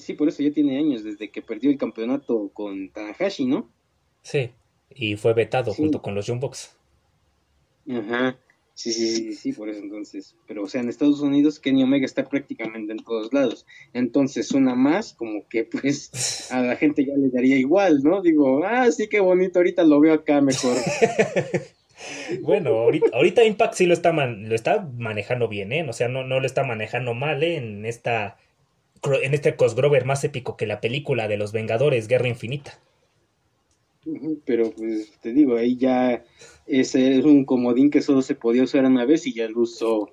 Sí, por eso ya tiene años, desde que perdió el campeonato con Tanahashi, ¿no? Sí, y fue vetado junto con los Jumbox. Ajá. Sí, sí, sí, sí, por eso entonces. Pero, o sea, en Estados Unidos Kenny Omega está prácticamente en todos lados. Entonces, una más, como que pues a la gente ya le daría igual, ¿no? Digo, ah, sí, qué bonito, ahorita lo veo acá mejor. bueno, ahorita, Impact sí lo está, lo está manejando bien, ¿eh? O sea, no, no lo está manejando mal, ¿eh? En esta en este crossover más épico que la película de los Vengadores, Guerra Infinita. Pero pues te digo, ahí ya ese es un comodín que solo se podía usar una vez y ya lo usó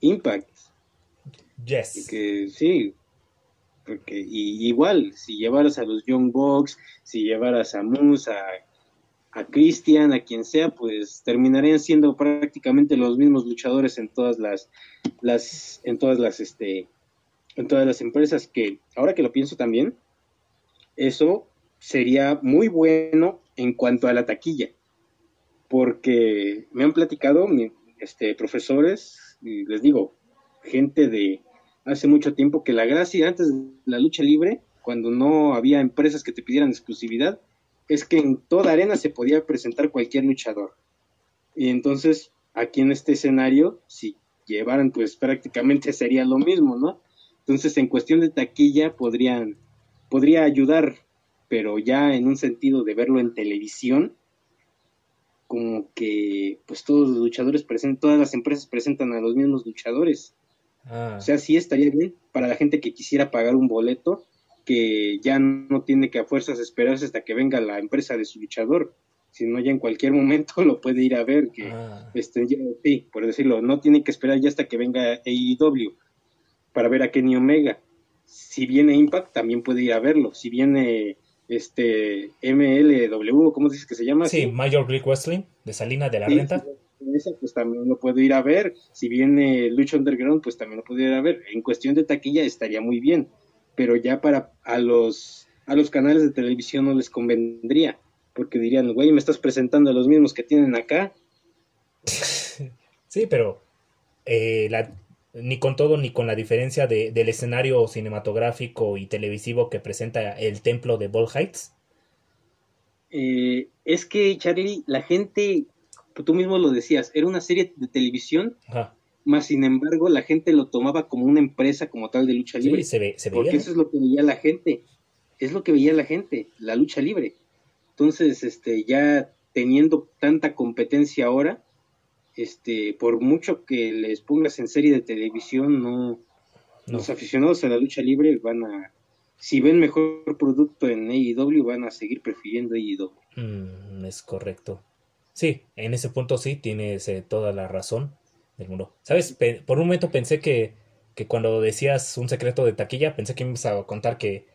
Impact. Yes. Que sí, porque y, igual, si llevaras a los Young Bucks, si llevaras a Moose, a, a Christian, a quien sea, pues terminarían siendo prácticamente los mismos luchadores en todas las, las, en todas las, este, en todas las empresas. Que ahora que lo pienso también, eso sería muy bueno en cuanto a la taquilla porque me han platicado este, profesores, y les digo, gente de hace mucho tiempo, que la gracia antes de la lucha libre, cuando no había empresas que te pidieran exclusividad, es que en toda arena se podía presentar cualquier luchador. Y entonces, aquí en este escenario, si llevaran, pues prácticamente sería lo mismo, ¿no? Entonces, en cuestión de taquilla, podrían, podría ayudar, pero ya en un sentido de verlo en televisión, como que pues todos los luchadores presentan, todas las empresas presentan a los mismos luchadores. Ah. O sea, sí estaría bien para la gente que quisiera pagar un boleto, que ya no tiene que a fuerzas esperarse hasta que venga la empresa de su luchador, sino ya en cualquier momento lo puede ir a ver, que ah. este, sí, por decirlo, no tiene que esperar ya hasta que venga AEW para ver a Kenny Omega. Si viene Impact, también puede ir a verlo. Si viene este MLW, ¿cómo dices que se llama? Sí, Major Greek Wrestling, de Salina de la Renta. Esa, pues también lo puedo ir a ver. Si viene Lucha Underground, pues también lo puedo ir a ver. En cuestión de taquilla estaría muy bien, pero ya para a los, a los canales de televisión no les convendría, porque dirían, güey, me estás presentando a los mismos que tienen acá. sí, pero eh, la, ni con todo ni con la diferencia de, del escenario cinematográfico y televisivo que presenta el templo de Ball Heights? Eh, es que, Charlie, la gente, tú mismo lo decías, era una serie de televisión, más sin embargo la gente lo tomaba como una empresa como tal de lucha libre. se, ve, se Porque eso es lo que veía la gente, es lo que veía la gente, la lucha libre. Entonces, este, ya teniendo tanta competencia ahora, este, por mucho que les pongas en serie de televisión, no, los aficionados a la lucha libre van a, si ven mejor producto en AEW, van a seguir prefiriendo AEW. Mm, es correcto. Sí, en ese punto sí, tienes eh, toda la razón del mundo. ¿Sabes? por un momento pensé que, que cuando decías un secreto de taquilla, pensé que ibas a contar que,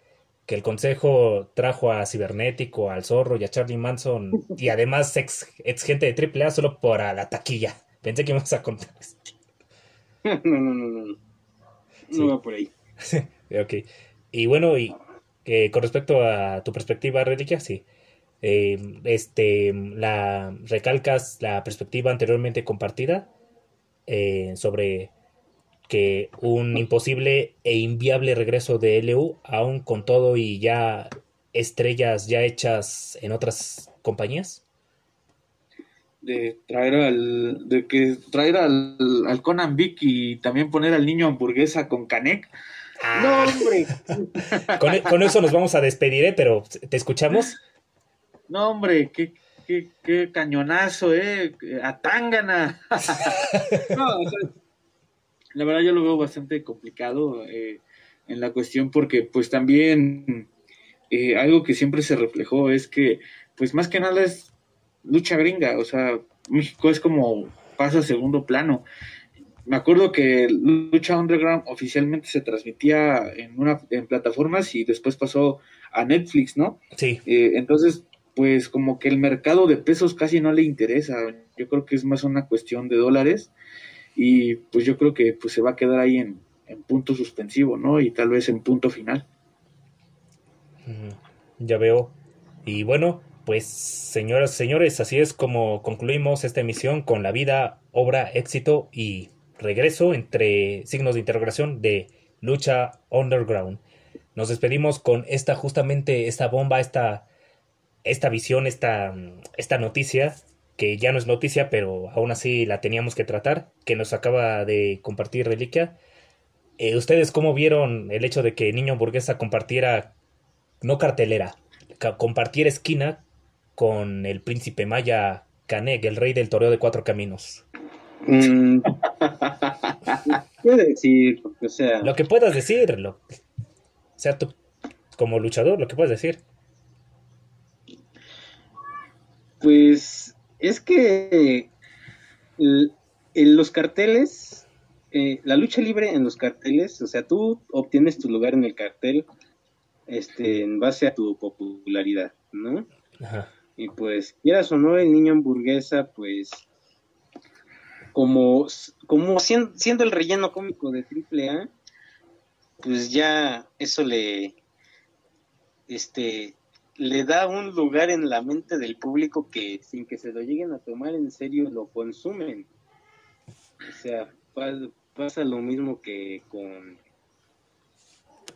que el consejo trajo a Cibernético, al Zorro y a Charlie Manson y además ex, ex gente de AAA solo para la taquilla. Pensé que ibas a contar eso. no, no, no, no. No va por ahí. ok. Y bueno, y eh, con respecto a tu perspectiva, Reliquia, sí. Eh, este, la recalcas la perspectiva anteriormente compartida eh, sobre que un imposible e inviable regreso de LU, aún con todo y ya estrellas ya hechas en otras compañías? De traer al, de que traer al, al Conan Vic y también poner al niño hamburguesa con Canek. Ah. No, hombre. con, con, eso nos vamos a despedir, ¿eh? Pero, ¿te escuchamos? No, hombre, qué, qué, qué cañonazo, ¿eh? A Tangana. no, o sea, la verdad yo lo veo bastante complicado eh, en la cuestión porque pues también eh, algo que siempre se reflejó es que pues más que nada es lucha gringa, o sea, México es como pasa a segundo plano. Me acuerdo que Lucha Underground oficialmente se transmitía en una en plataformas y después pasó a Netflix, ¿no? Sí. Eh, entonces, pues como que el mercado de pesos casi no le interesa. Yo creo que es más una cuestión de dólares y pues yo creo que pues se va a quedar ahí en, punto suspensivo, ¿no? Y tal vez en punto final. Ya veo. Y bueno, pues señoras señores, así es como concluimos esta emisión con la vida, obra, éxito y regreso entre signos de interrogación de lucha underground. Nos despedimos con esta justamente esta bomba, esta esta visión, esta esta noticia que ya no es noticia, pero aún así la teníamos que tratar, que nos acaba de compartir Reliquia. Eh, ¿Ustedes cómo vieron el hecho de que Niño Hamburguesa compartiera, no cartelera, compartiera esquina con el príncipe maya Canek, el rey del toreo de cuatro caminos? Mm. decir? O sea... Lo que puedas decir, lo, o sea, tú como luchador, lo que puedes decir. Pues es que en los carteles, eh, la lucha libre en los carteles, o sea, tú obtienes tu lugar en el cartel este, en base a tu popularidad, ¿no? Ajá. Y pues, quieras o no, el niño hamburguesa, pues, como, como siendo, el relleno cómico de AAA, pues ya eso le, este, le da un lugar en la mente del público que sin que se lo lleguen a tomar en serio lo consumen. O sea, pasa lo mismo que con...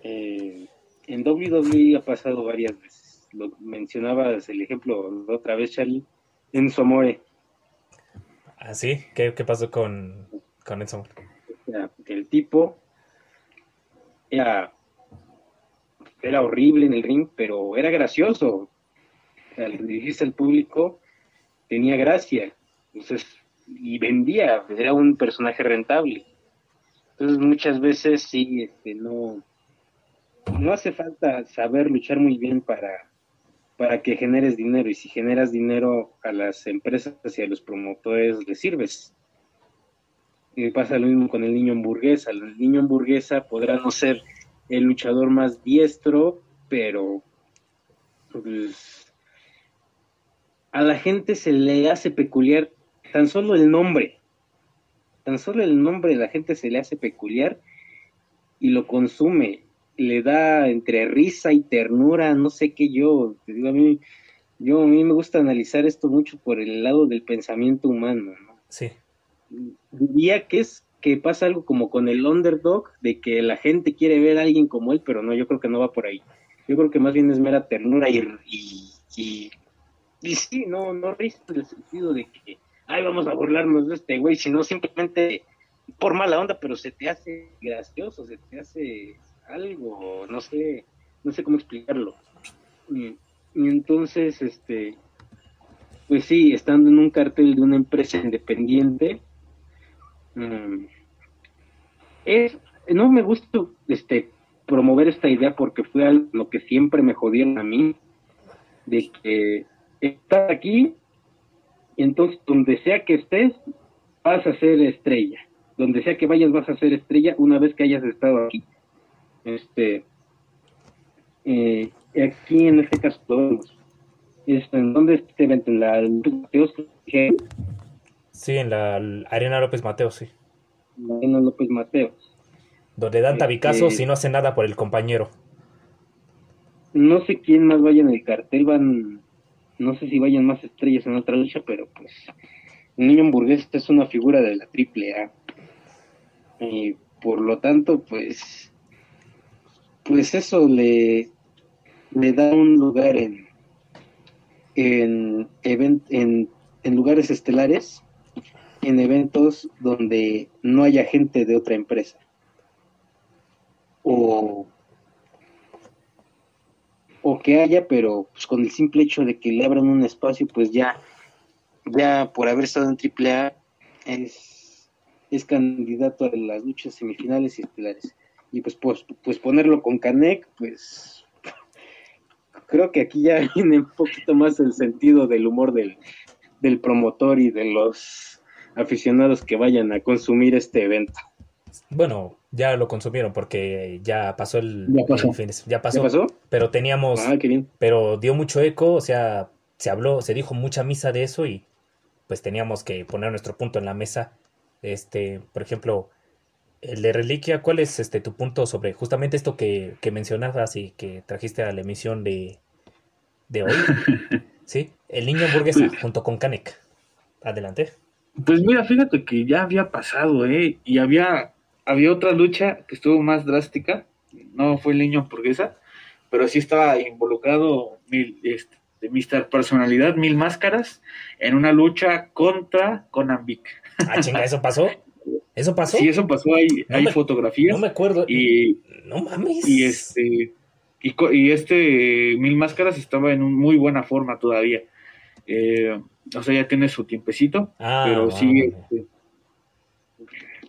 Eh, en WWE ha pasado varias veces. Lo mencionabas el ejemplo otra vez, Charlie, en Somore. ¿Ah, sí? ¿Qué, pasó con, con Enzo? O sea, el tipo era era horrible en el ring, pero era gracioso. Al dirigirse al público, tenía gracia. Entonces, y vendía, era un personaje rentable. Entonces, muchas veces sí, este, no, no hace falta saber luchar muy bien para, para que generes dinero. Y si generas dinero a las empresas y a los promotores, les sirves. Y pasa lo mismo con el niño hamburguesa. El niño hamburguesa podrá no ser el luchador más diestro, pero pues, a la gente se le hace peculiar tan solo el nombre. Tan solo el nombre de la gente se le hace peculiar y lo consume. Le da entre risa y ternura, no sé qué yo. Te digo, a mí, yo, a mí me gusta analizar esto mucho por el lado del pensamiento humano. Sí. Diría que es que pasa algo como con el underdog, de que la gente quiere ver a alguien como él, pero no, yo creo que no va por ahí. Yo creo que más bien es mera ternura y, y, y, sí, no, no risa en el sentido de que, ay, vamos a burlarnos de este güey, sino simplemente por mala onda, pero se te hace gracioso, se te hace algo, no sé, no sé cómo explicarlo. Y, entonces, este, pues sí, estando en un cartel de una empresa independiente, Mm. es, no me gusta este, promover esta idea porque fue lo que siempre me jodieron a mí, de que estás aquí entonces donde sea que estés vas a ser estrella, donde sea que vayas vas a ser estrella una vez que hayas estado aquí. Este, eh, aquí en este caso ¿En dónde este evento? ¿En la Sí, en la Arena López Mateo, sí. Arena López Mateo. Donde dan tabicazos este, y no hace nada por el compañero. No sé quién más vaya en el cartel, van, no sé si vayan más estrellas en otra lucha, pero pues el niño hamburguesa es una figura de la triple A. Y por lo tanto, pues, pues eso le, le da un lugar en, en, en, en lugares estelares en eventos donde no haya gente de otra empresa. O, o que haya, pero pues con el simple hecho de que le abran un espacio, pues ya, ya por haber estado en AAA es, es candidato a las luchas semifinales y estelares. Y pues, pues, pues ponerlo con Canek, pues creo que aquí ya viene un poquito más el sentido del humor del, del promotor y de los aficionados que vayan a consumir este evento. Bueno, ya lo consumieron porque ya pasó el, ya pasó. ya pasó, Pero teníamos, ah, pero dio mucho eco, o sea, se habló, se dijo mucha misa de eso y pues teníamos que poner nuestro punto en la mesa. Este, por ejemplo, el de reliquia, ¿cuál es este tu punto sobre justamente esto que, que mencionabas y que trajiste a la emisión de, de hoy? sí, el niño hamburguesa junto con Kanek. Adelante. Pues mira, fíjate que ya había pasado, ¿eh? Y había, había otra lucha que estuvo más drástica. No fue el niño hamburguesa, pero sí estaba involucrado este, de Mr. Personalidad Mil Máscaras en una lucha contra Conan Vic. Ah, chinga, ¿eso pasó? ¿Eso pasó? Sí, eso pasó, hay, hay fotografías. No me acuerdo. Y, no mames. Y este, y, este Mil Máscaras estaba en muy buena forma todavía. Eh, o sea, ya tiene su tiempecito, ah, pero sí, este,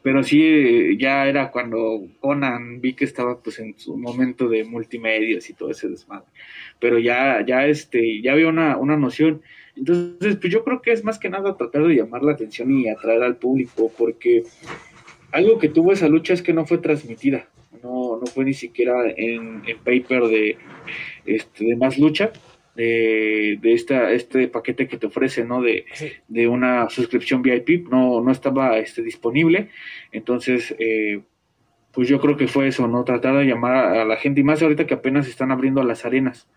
pero sí, ya era cuando Conan vi que estaba pues en su momento de multimedios y todo ese desmadre. Pero ya, ya este, ya había una, una noción. Entonces, pues yo creo que es más que nada tratar de llamar la atención y atraer al público, porque algo que tuvo esa lucha es que no fue transmitida, no, no fue ni siquiera en, en paper de, este, de más lucha, de, de esta, este paquete que te ofrece, ¿no? De, de una suscripción VIP, no, no estaba este, disponible. Entonces, eh, pues yo creo que fue eso, ¿no? Tratar de llamar a la gente, y más ahorita que apenas están abriendo las arenas,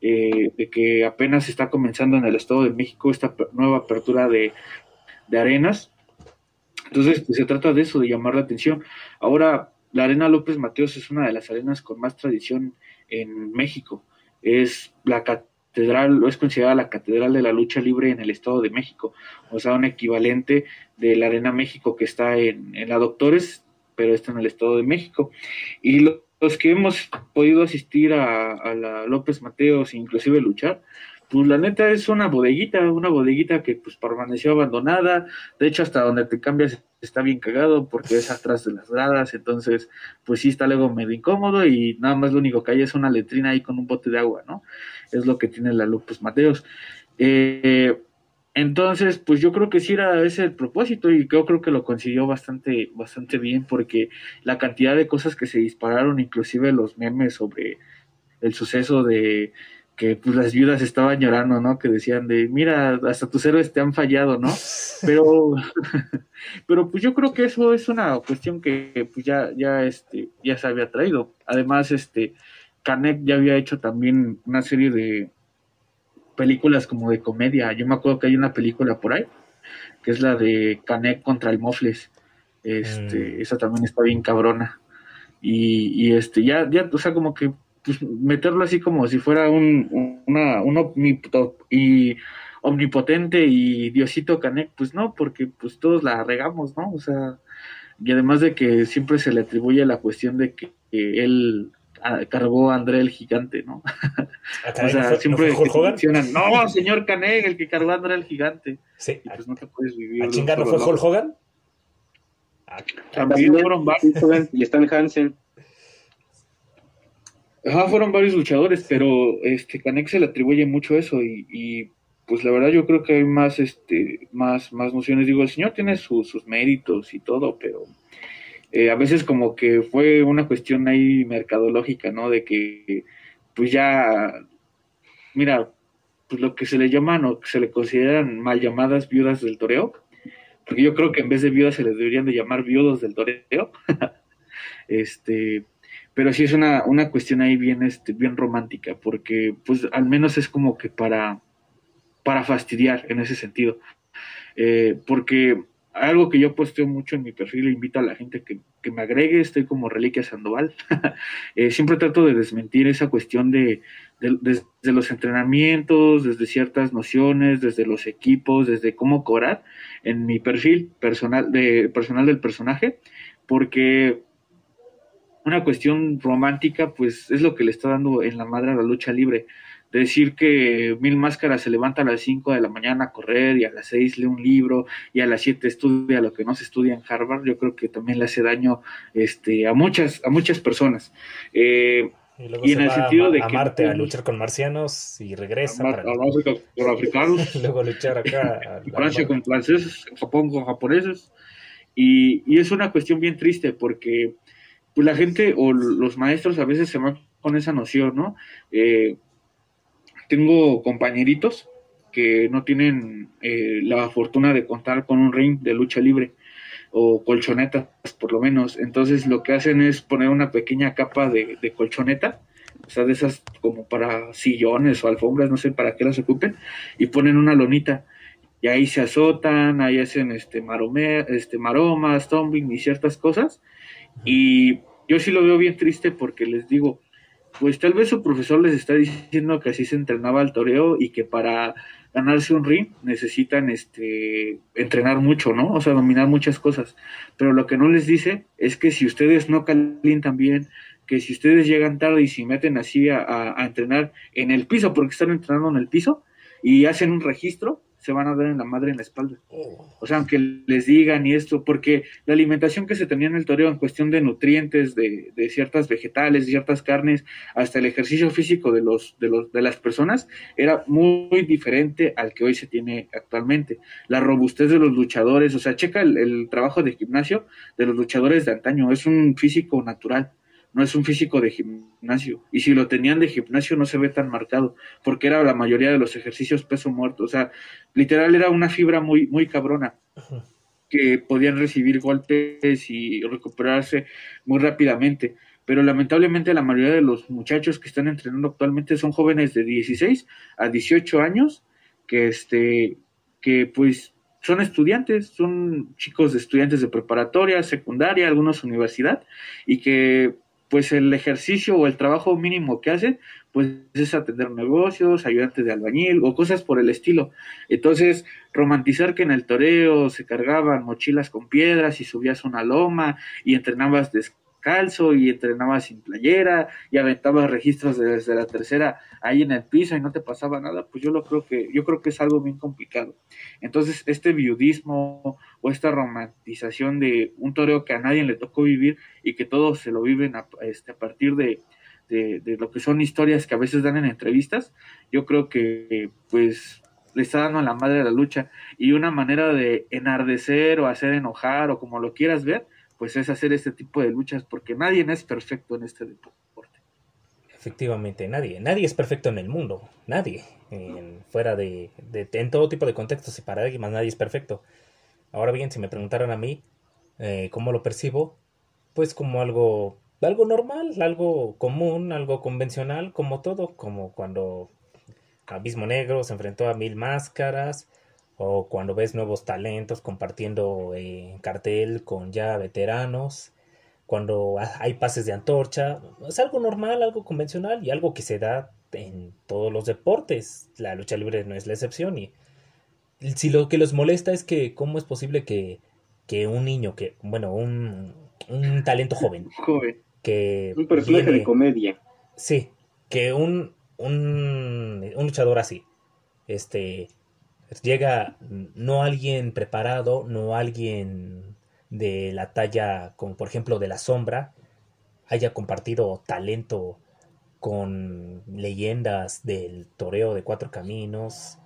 eh, de que apenas está comenzando en el Estado de México esta nueva apertura de, de arenas. Entonces, pues, se trata de eso, de llamar la atención. Ahora, la Arena López Mateos es una de las arenas con más tradición en México. Es la catedral, es considerada la catedral de la lucha libre en el Estado de México, o sea, un equivalente de la Arena México que está en, la Doctores, pero está en el Estado de México. Y los que hemos podido asistir a, a la López Mateos, inclusive luchar, pues la neta es una bodeguita, una bodeguita que pues permaneció abandonada, de hecho hasta donde te cambias está bien cagado porque es atrás de las gradas, entonces pues sí está luego medio incómodo y nada más lo único que hay es una letrina ahí con un bote de agua, ¿no? Es lo que tiene la López Mateos. Eh, entonces, pues yo creo que sí era ese el propósito y yo creo que lo consiguió bastante, bastante bien porque la cantidad de cosas que se dispararon, inclusive los memes sobre el suceso de que pues las viudas estaban llorando, ¿no? Que decían de, mira, hasta tus héroes te han fallado, ¿no? Pero, pero pues yo creo que eso es una cuestión que pues ya, ya, este, ya se había traído. Además, este, Canek ya había hecho también una serie de películas como de comedia. Yo me acuerdo que hay una película por ahí, que es la de Canek contra el Mofles. Este, mm. esa también está bien cabrona. Y, y este, ya, ya, o sea, como que pues, meterlo así como si fuera un, una, un y omnipotente y Diosito Canek, pues no, porque pues todos la regamos, ¿no? O sea, y además de que siempre se le atribuye la cuestión de que, él cargó a André el gigante, ¿no? Ah, o sea, siempre ¿no mencionan, no, señor Canek, el que cargó a André el gigante. Sí. Y pues no te puedes vivir. ¿A chingar no fue Hulk Hogan? También fueron varios. Y Stan Hansen. Ajá, fueron varios luchadores, pero este Canek se le atribuye mucho eso y, pues la verdad yo creo que hay más este más más nociones. Digo, el señor tiene sus méritos y todo, pero eh, a veces como que fue una cuestión ahí mercadológica, ¿no? De que pues ya mira, pues lo que se le llaman o que se le consideran mal llamadas viudas del toreo, porque yo creo que en vez de viudas se les deberían de llamar viudos del toreo. este pero sí es una, una cuestión ahí bien, este, bien romántica, porque pues al menos es como que para, para fastidiar en ese sentido. Eh, porque algo que yo posteo mucho en mi perfil, invito a la gente que, que me agregue, estoy como Reliquia Sandoval, eh, siempre trato de desmentir esa cuestión de, de, desde los entrenamientos, desde ciertas nociones, desde los equipos, desde cómo cobrar en mi perfil personal, de, personal del personaje, porque una cuestión romántica, pues es lo que le está dando en la madre a la lucha libre. decir que Mil Máscaras se levanta a las 5 de la mañana a correr y a las 6 lee un libro y a las 7 estudia lo que no se estudia en Harvard, yo creo que también le hace daño este, a, muchas, a muchas personas. Eh, y, en el sentido de a Marte a luchar con marcianos y regresa. A, con africanos. luego luchar acá. Francia con franceses, Japón con japoneses. Y, y, es una cuestión bien triste porque pues la gente o los maestros a veces se van con esa noción, ¿no? Eh, tengo compañeritos que no tienen eh, la fortuna de contar con un ring de lucha libre o colchonetas, por lo menos. Entonces lo que hacen es poner una pequeña capa de, colchoneta, o sea, de esas como para sillones o alfombras, no sé para qué las ocupen, y ponen una lonita. Y ahí se azotan, ahí hacen este, marome, este maromas, tumbling y ciertas cosas. Y yo sí lo veo bien triste porque les digo, pues tal vez su profesor les está diciendo que así se entrenaba el toreo y que para ganarse un ring necesitan este entrenar mucho, ¿no? O sea, dominar muchas cosas. Pero lo que no les dice es que si ustedes no calientan bien, que si ustedes llegan tarde y se meten así a, a entrenar en el piso, porque están entrenando en el piso, y hacen un registro, se van a dar en la madre en la espalda. Oh. O sea, aunque les digan y esto, porque la alimentación que se tenía en el toreo en cuestión de nutrientes, de, de ciertas vegetales, ciertas carnes, hasta el ejercicio físico de los, de los, de las personas, era muy diferente al que hoy se tiene actualmente. La robustez de los luchadores, o sea, checa el, el trabajo de gimnasio de los luchadores de antaño, es un físico natural no es un físico de gimnasio. Y si lo tenían de gimnasio no se ve tan marcado, porque era la mayoría de los ejercicios peso muerto. O sea, literal era una fibra muy, muy cabrona, que podían recibir golpes y recuperarse muy rápidamente. Pero lamentablemente la mayoría de los muchachos que están entrenando actualmente son jóvenes de 16 a 18 años, que este, que pues son estudiantes, son chicos de estudiantes de preparatoria, secundaria, algunos universidad, y que pues el ejercicio o el trabajo mínimo que hacen, pues es atender negocios, ayudantes de albañil o cosas por el estilo. Entonces, romantizar que en el toreo se cargaban mochilas con piedras y subías una loma y entrenabas calzo y entrenabas sin playera y aventabas registros desde la tercera ahí en el piso y no te pasaba nada, pues yo lo creo que yo creo que es algo bien complicado. Entonces, este viudismo o esta romantización de un toreo que a nadie le tocó vivir y que todos se lo viven a, este, a partir de, de, lo que son historias que a veces dan en entrevistas, yo creo que pues le está dando la madre de la lucha y una manera de enardecer o hacer enojar o como lo quieras ver, pues es hacer este tipo de luchas porque nadie es perfecto en este deporte. Efectivamente, nadie, nadie es perfecto en el mundo, nadie, en, fuera de, en todo tipo de contextos y paradigmas, nadie es perfecto. Ahora bien, si me preguntaran a mí eh, cómo lo percibo, pues como algo, algo normal, algo común, algo convencional, como todo, como cuando Abismo Negro se enfrentó a Mil Máscaras, o cuando ves nuevos talentos compartiendo eh, cartel con ya veteranos, cuando hay pases de antorcha, es algo normal, algo convencional y algo que se da en todos los deportes. La lucha libre no es la excepción y si lo que los molesta es que cómo es posible que, que un niño, que bueno, un, un talento joven, joven, que un personaje de comedia, sí, que un, un, un luchador así, este llega no alguien preparado, no alguien de la talla como por ejemplo de la sombra, haya compartido talento con leyendas del toreo de cuatro caminos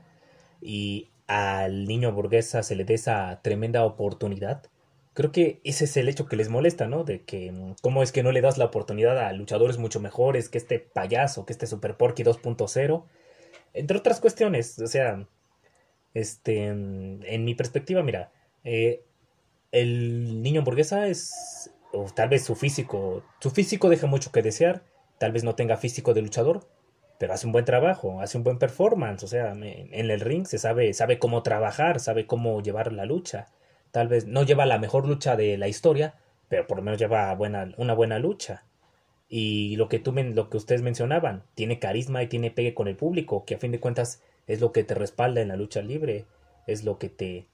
y al niño burguesa se le dé esa tremenda oportunidad. Creo que ese es el hecho que les molesta, ¿no? De que cómo es que no le das la oportunidad a luchadores mucho mejores que este payaso, que este Super Porky 2.0. Entre otras cuestiones, o sea, este, en mi perspectiva, mira, eh, el niño hamburguesa es, o tal vez su físico, su físico deja mucho que desear, tal vez no tenga físico de luchador, pero hace un buen trabajo, hace un buen performance, o sea, en el ring se sabe, sabe cómo trabajar, sabe cómo llevar la lucha. Tal vez no lleva la mejor lucha de la historia, pero por lo menos lleva buena, una buena lucha. Y lo que, tú, lo que ustedes mencionaban, tiene carisma y tiene pegue con el público, que a fin de cuentas es lo que te respalda en la lucha libre, es lo que te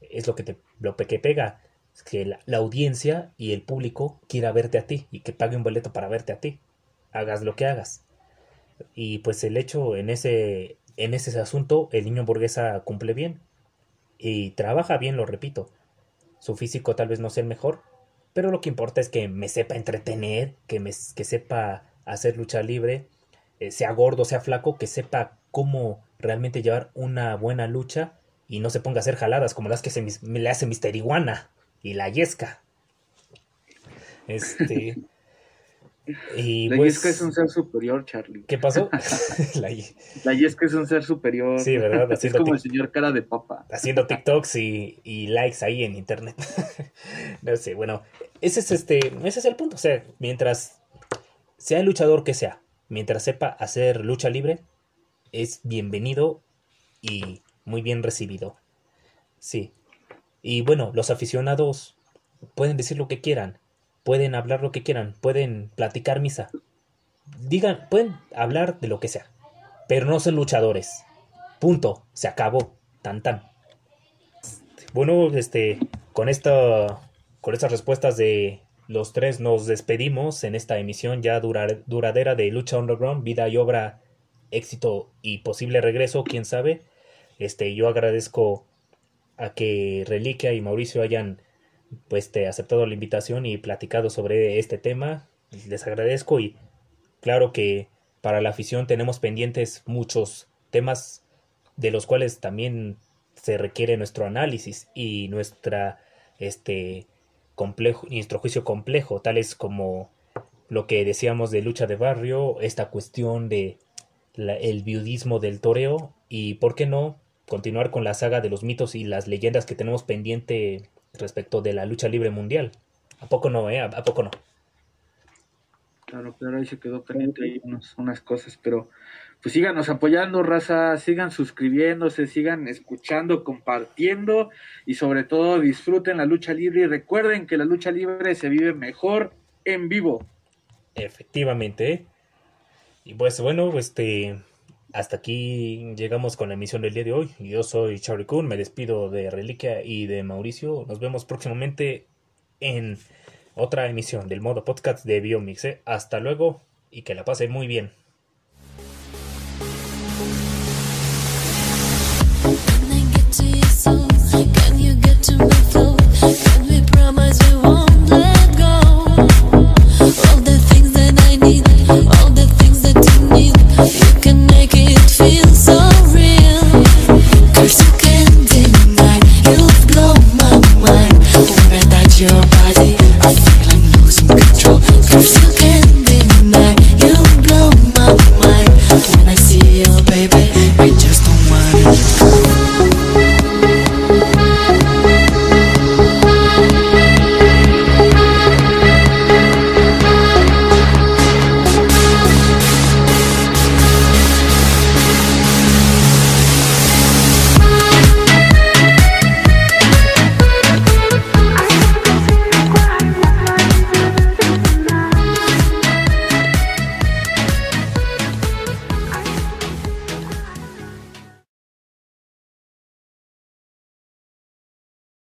es lo que te lo que pega, es que la, audiencia y el público quiera verte a ti y que pague un boleto para verte a ti, hagas lo que hagas. Y pues el hecho en ese en ese asunto el niño burguesa cumple bien y trabaja bien, lo repito. Su físico tal vez no sea el mejor, pero lo que importa es que me sepa entretener, que me que sepa hacer lucha libre, eh, sea gordo, sea flaco, que sepa cómo realmente llevar una buena lucha y no se ponga a hacer jaladas como las que se le hace Mister Iguana y la Yesca. Este. Y la pues, Yesca es un ser superior, Charlie. ¿Qué pasó? la, Yesca es un ser superior. Sí, ¿verdad? es como el señor cara de papa. Haciendo TikToks y, y likes ahí en internet. no sé, bueno, ese es este, ese es el punto. O sea, mientras sea el luchador que sea, mientras sepa hacer lucha libre, es bienvenido y muy bien recibido. Sí. Y bueno, los aficionados pueden decir lo que quieran, pueden hablar lo que quieran, pueden platicar misa. digan, pueden hablar de lo que sea, pero no son luchadores. Punto, se acabó, tan tan. Bueno, este, con esta, con estas respuestas de los tres nos despedimos en esta emisión ya duradera de Lucha Underground, vida y obra, éxito y posible regreso, quién sabe. Este, yo agradezco a que Reliquia y Mauricio hayan pues te aceptado la invitación y platicado sobre este tema. Les agradezco y claro que para la afición tenemos pendientes muchos temas de los cuales también se requiere nuestro análisis y nuestra este complejo nuestro juicio complejo tales como lo que decíamos de lucha de barrio esta cuestión de el viudismo del toreo y por qué no continuar con la saga de los mitos y las leyendas que tenemos pendiente respecto de la lucha libre mundial. ¿A poco no, eh? ¿A, poco no? Claro, claro, ahí se quedó pendiente ahí unas cosas, pero pues síganos apoyando, raza, sigan suscribiéndose, sigan escuchando, compartiendo y sobre todo disfruten la lucha libre y recuerden que la lucha libre se vive mejor en vivo. Efectivamente. ¿eh? Y pues bueno, este hasta aquí llegamos con la emisión del día de hoy. Yo soy Charlie Kuhn, me despido de Reliquia y de Mauricio. Nos vemos próximamente en otra emisión del modo podcast de Biomix. ¿eh? Hasta luego y que la pasen muy bien.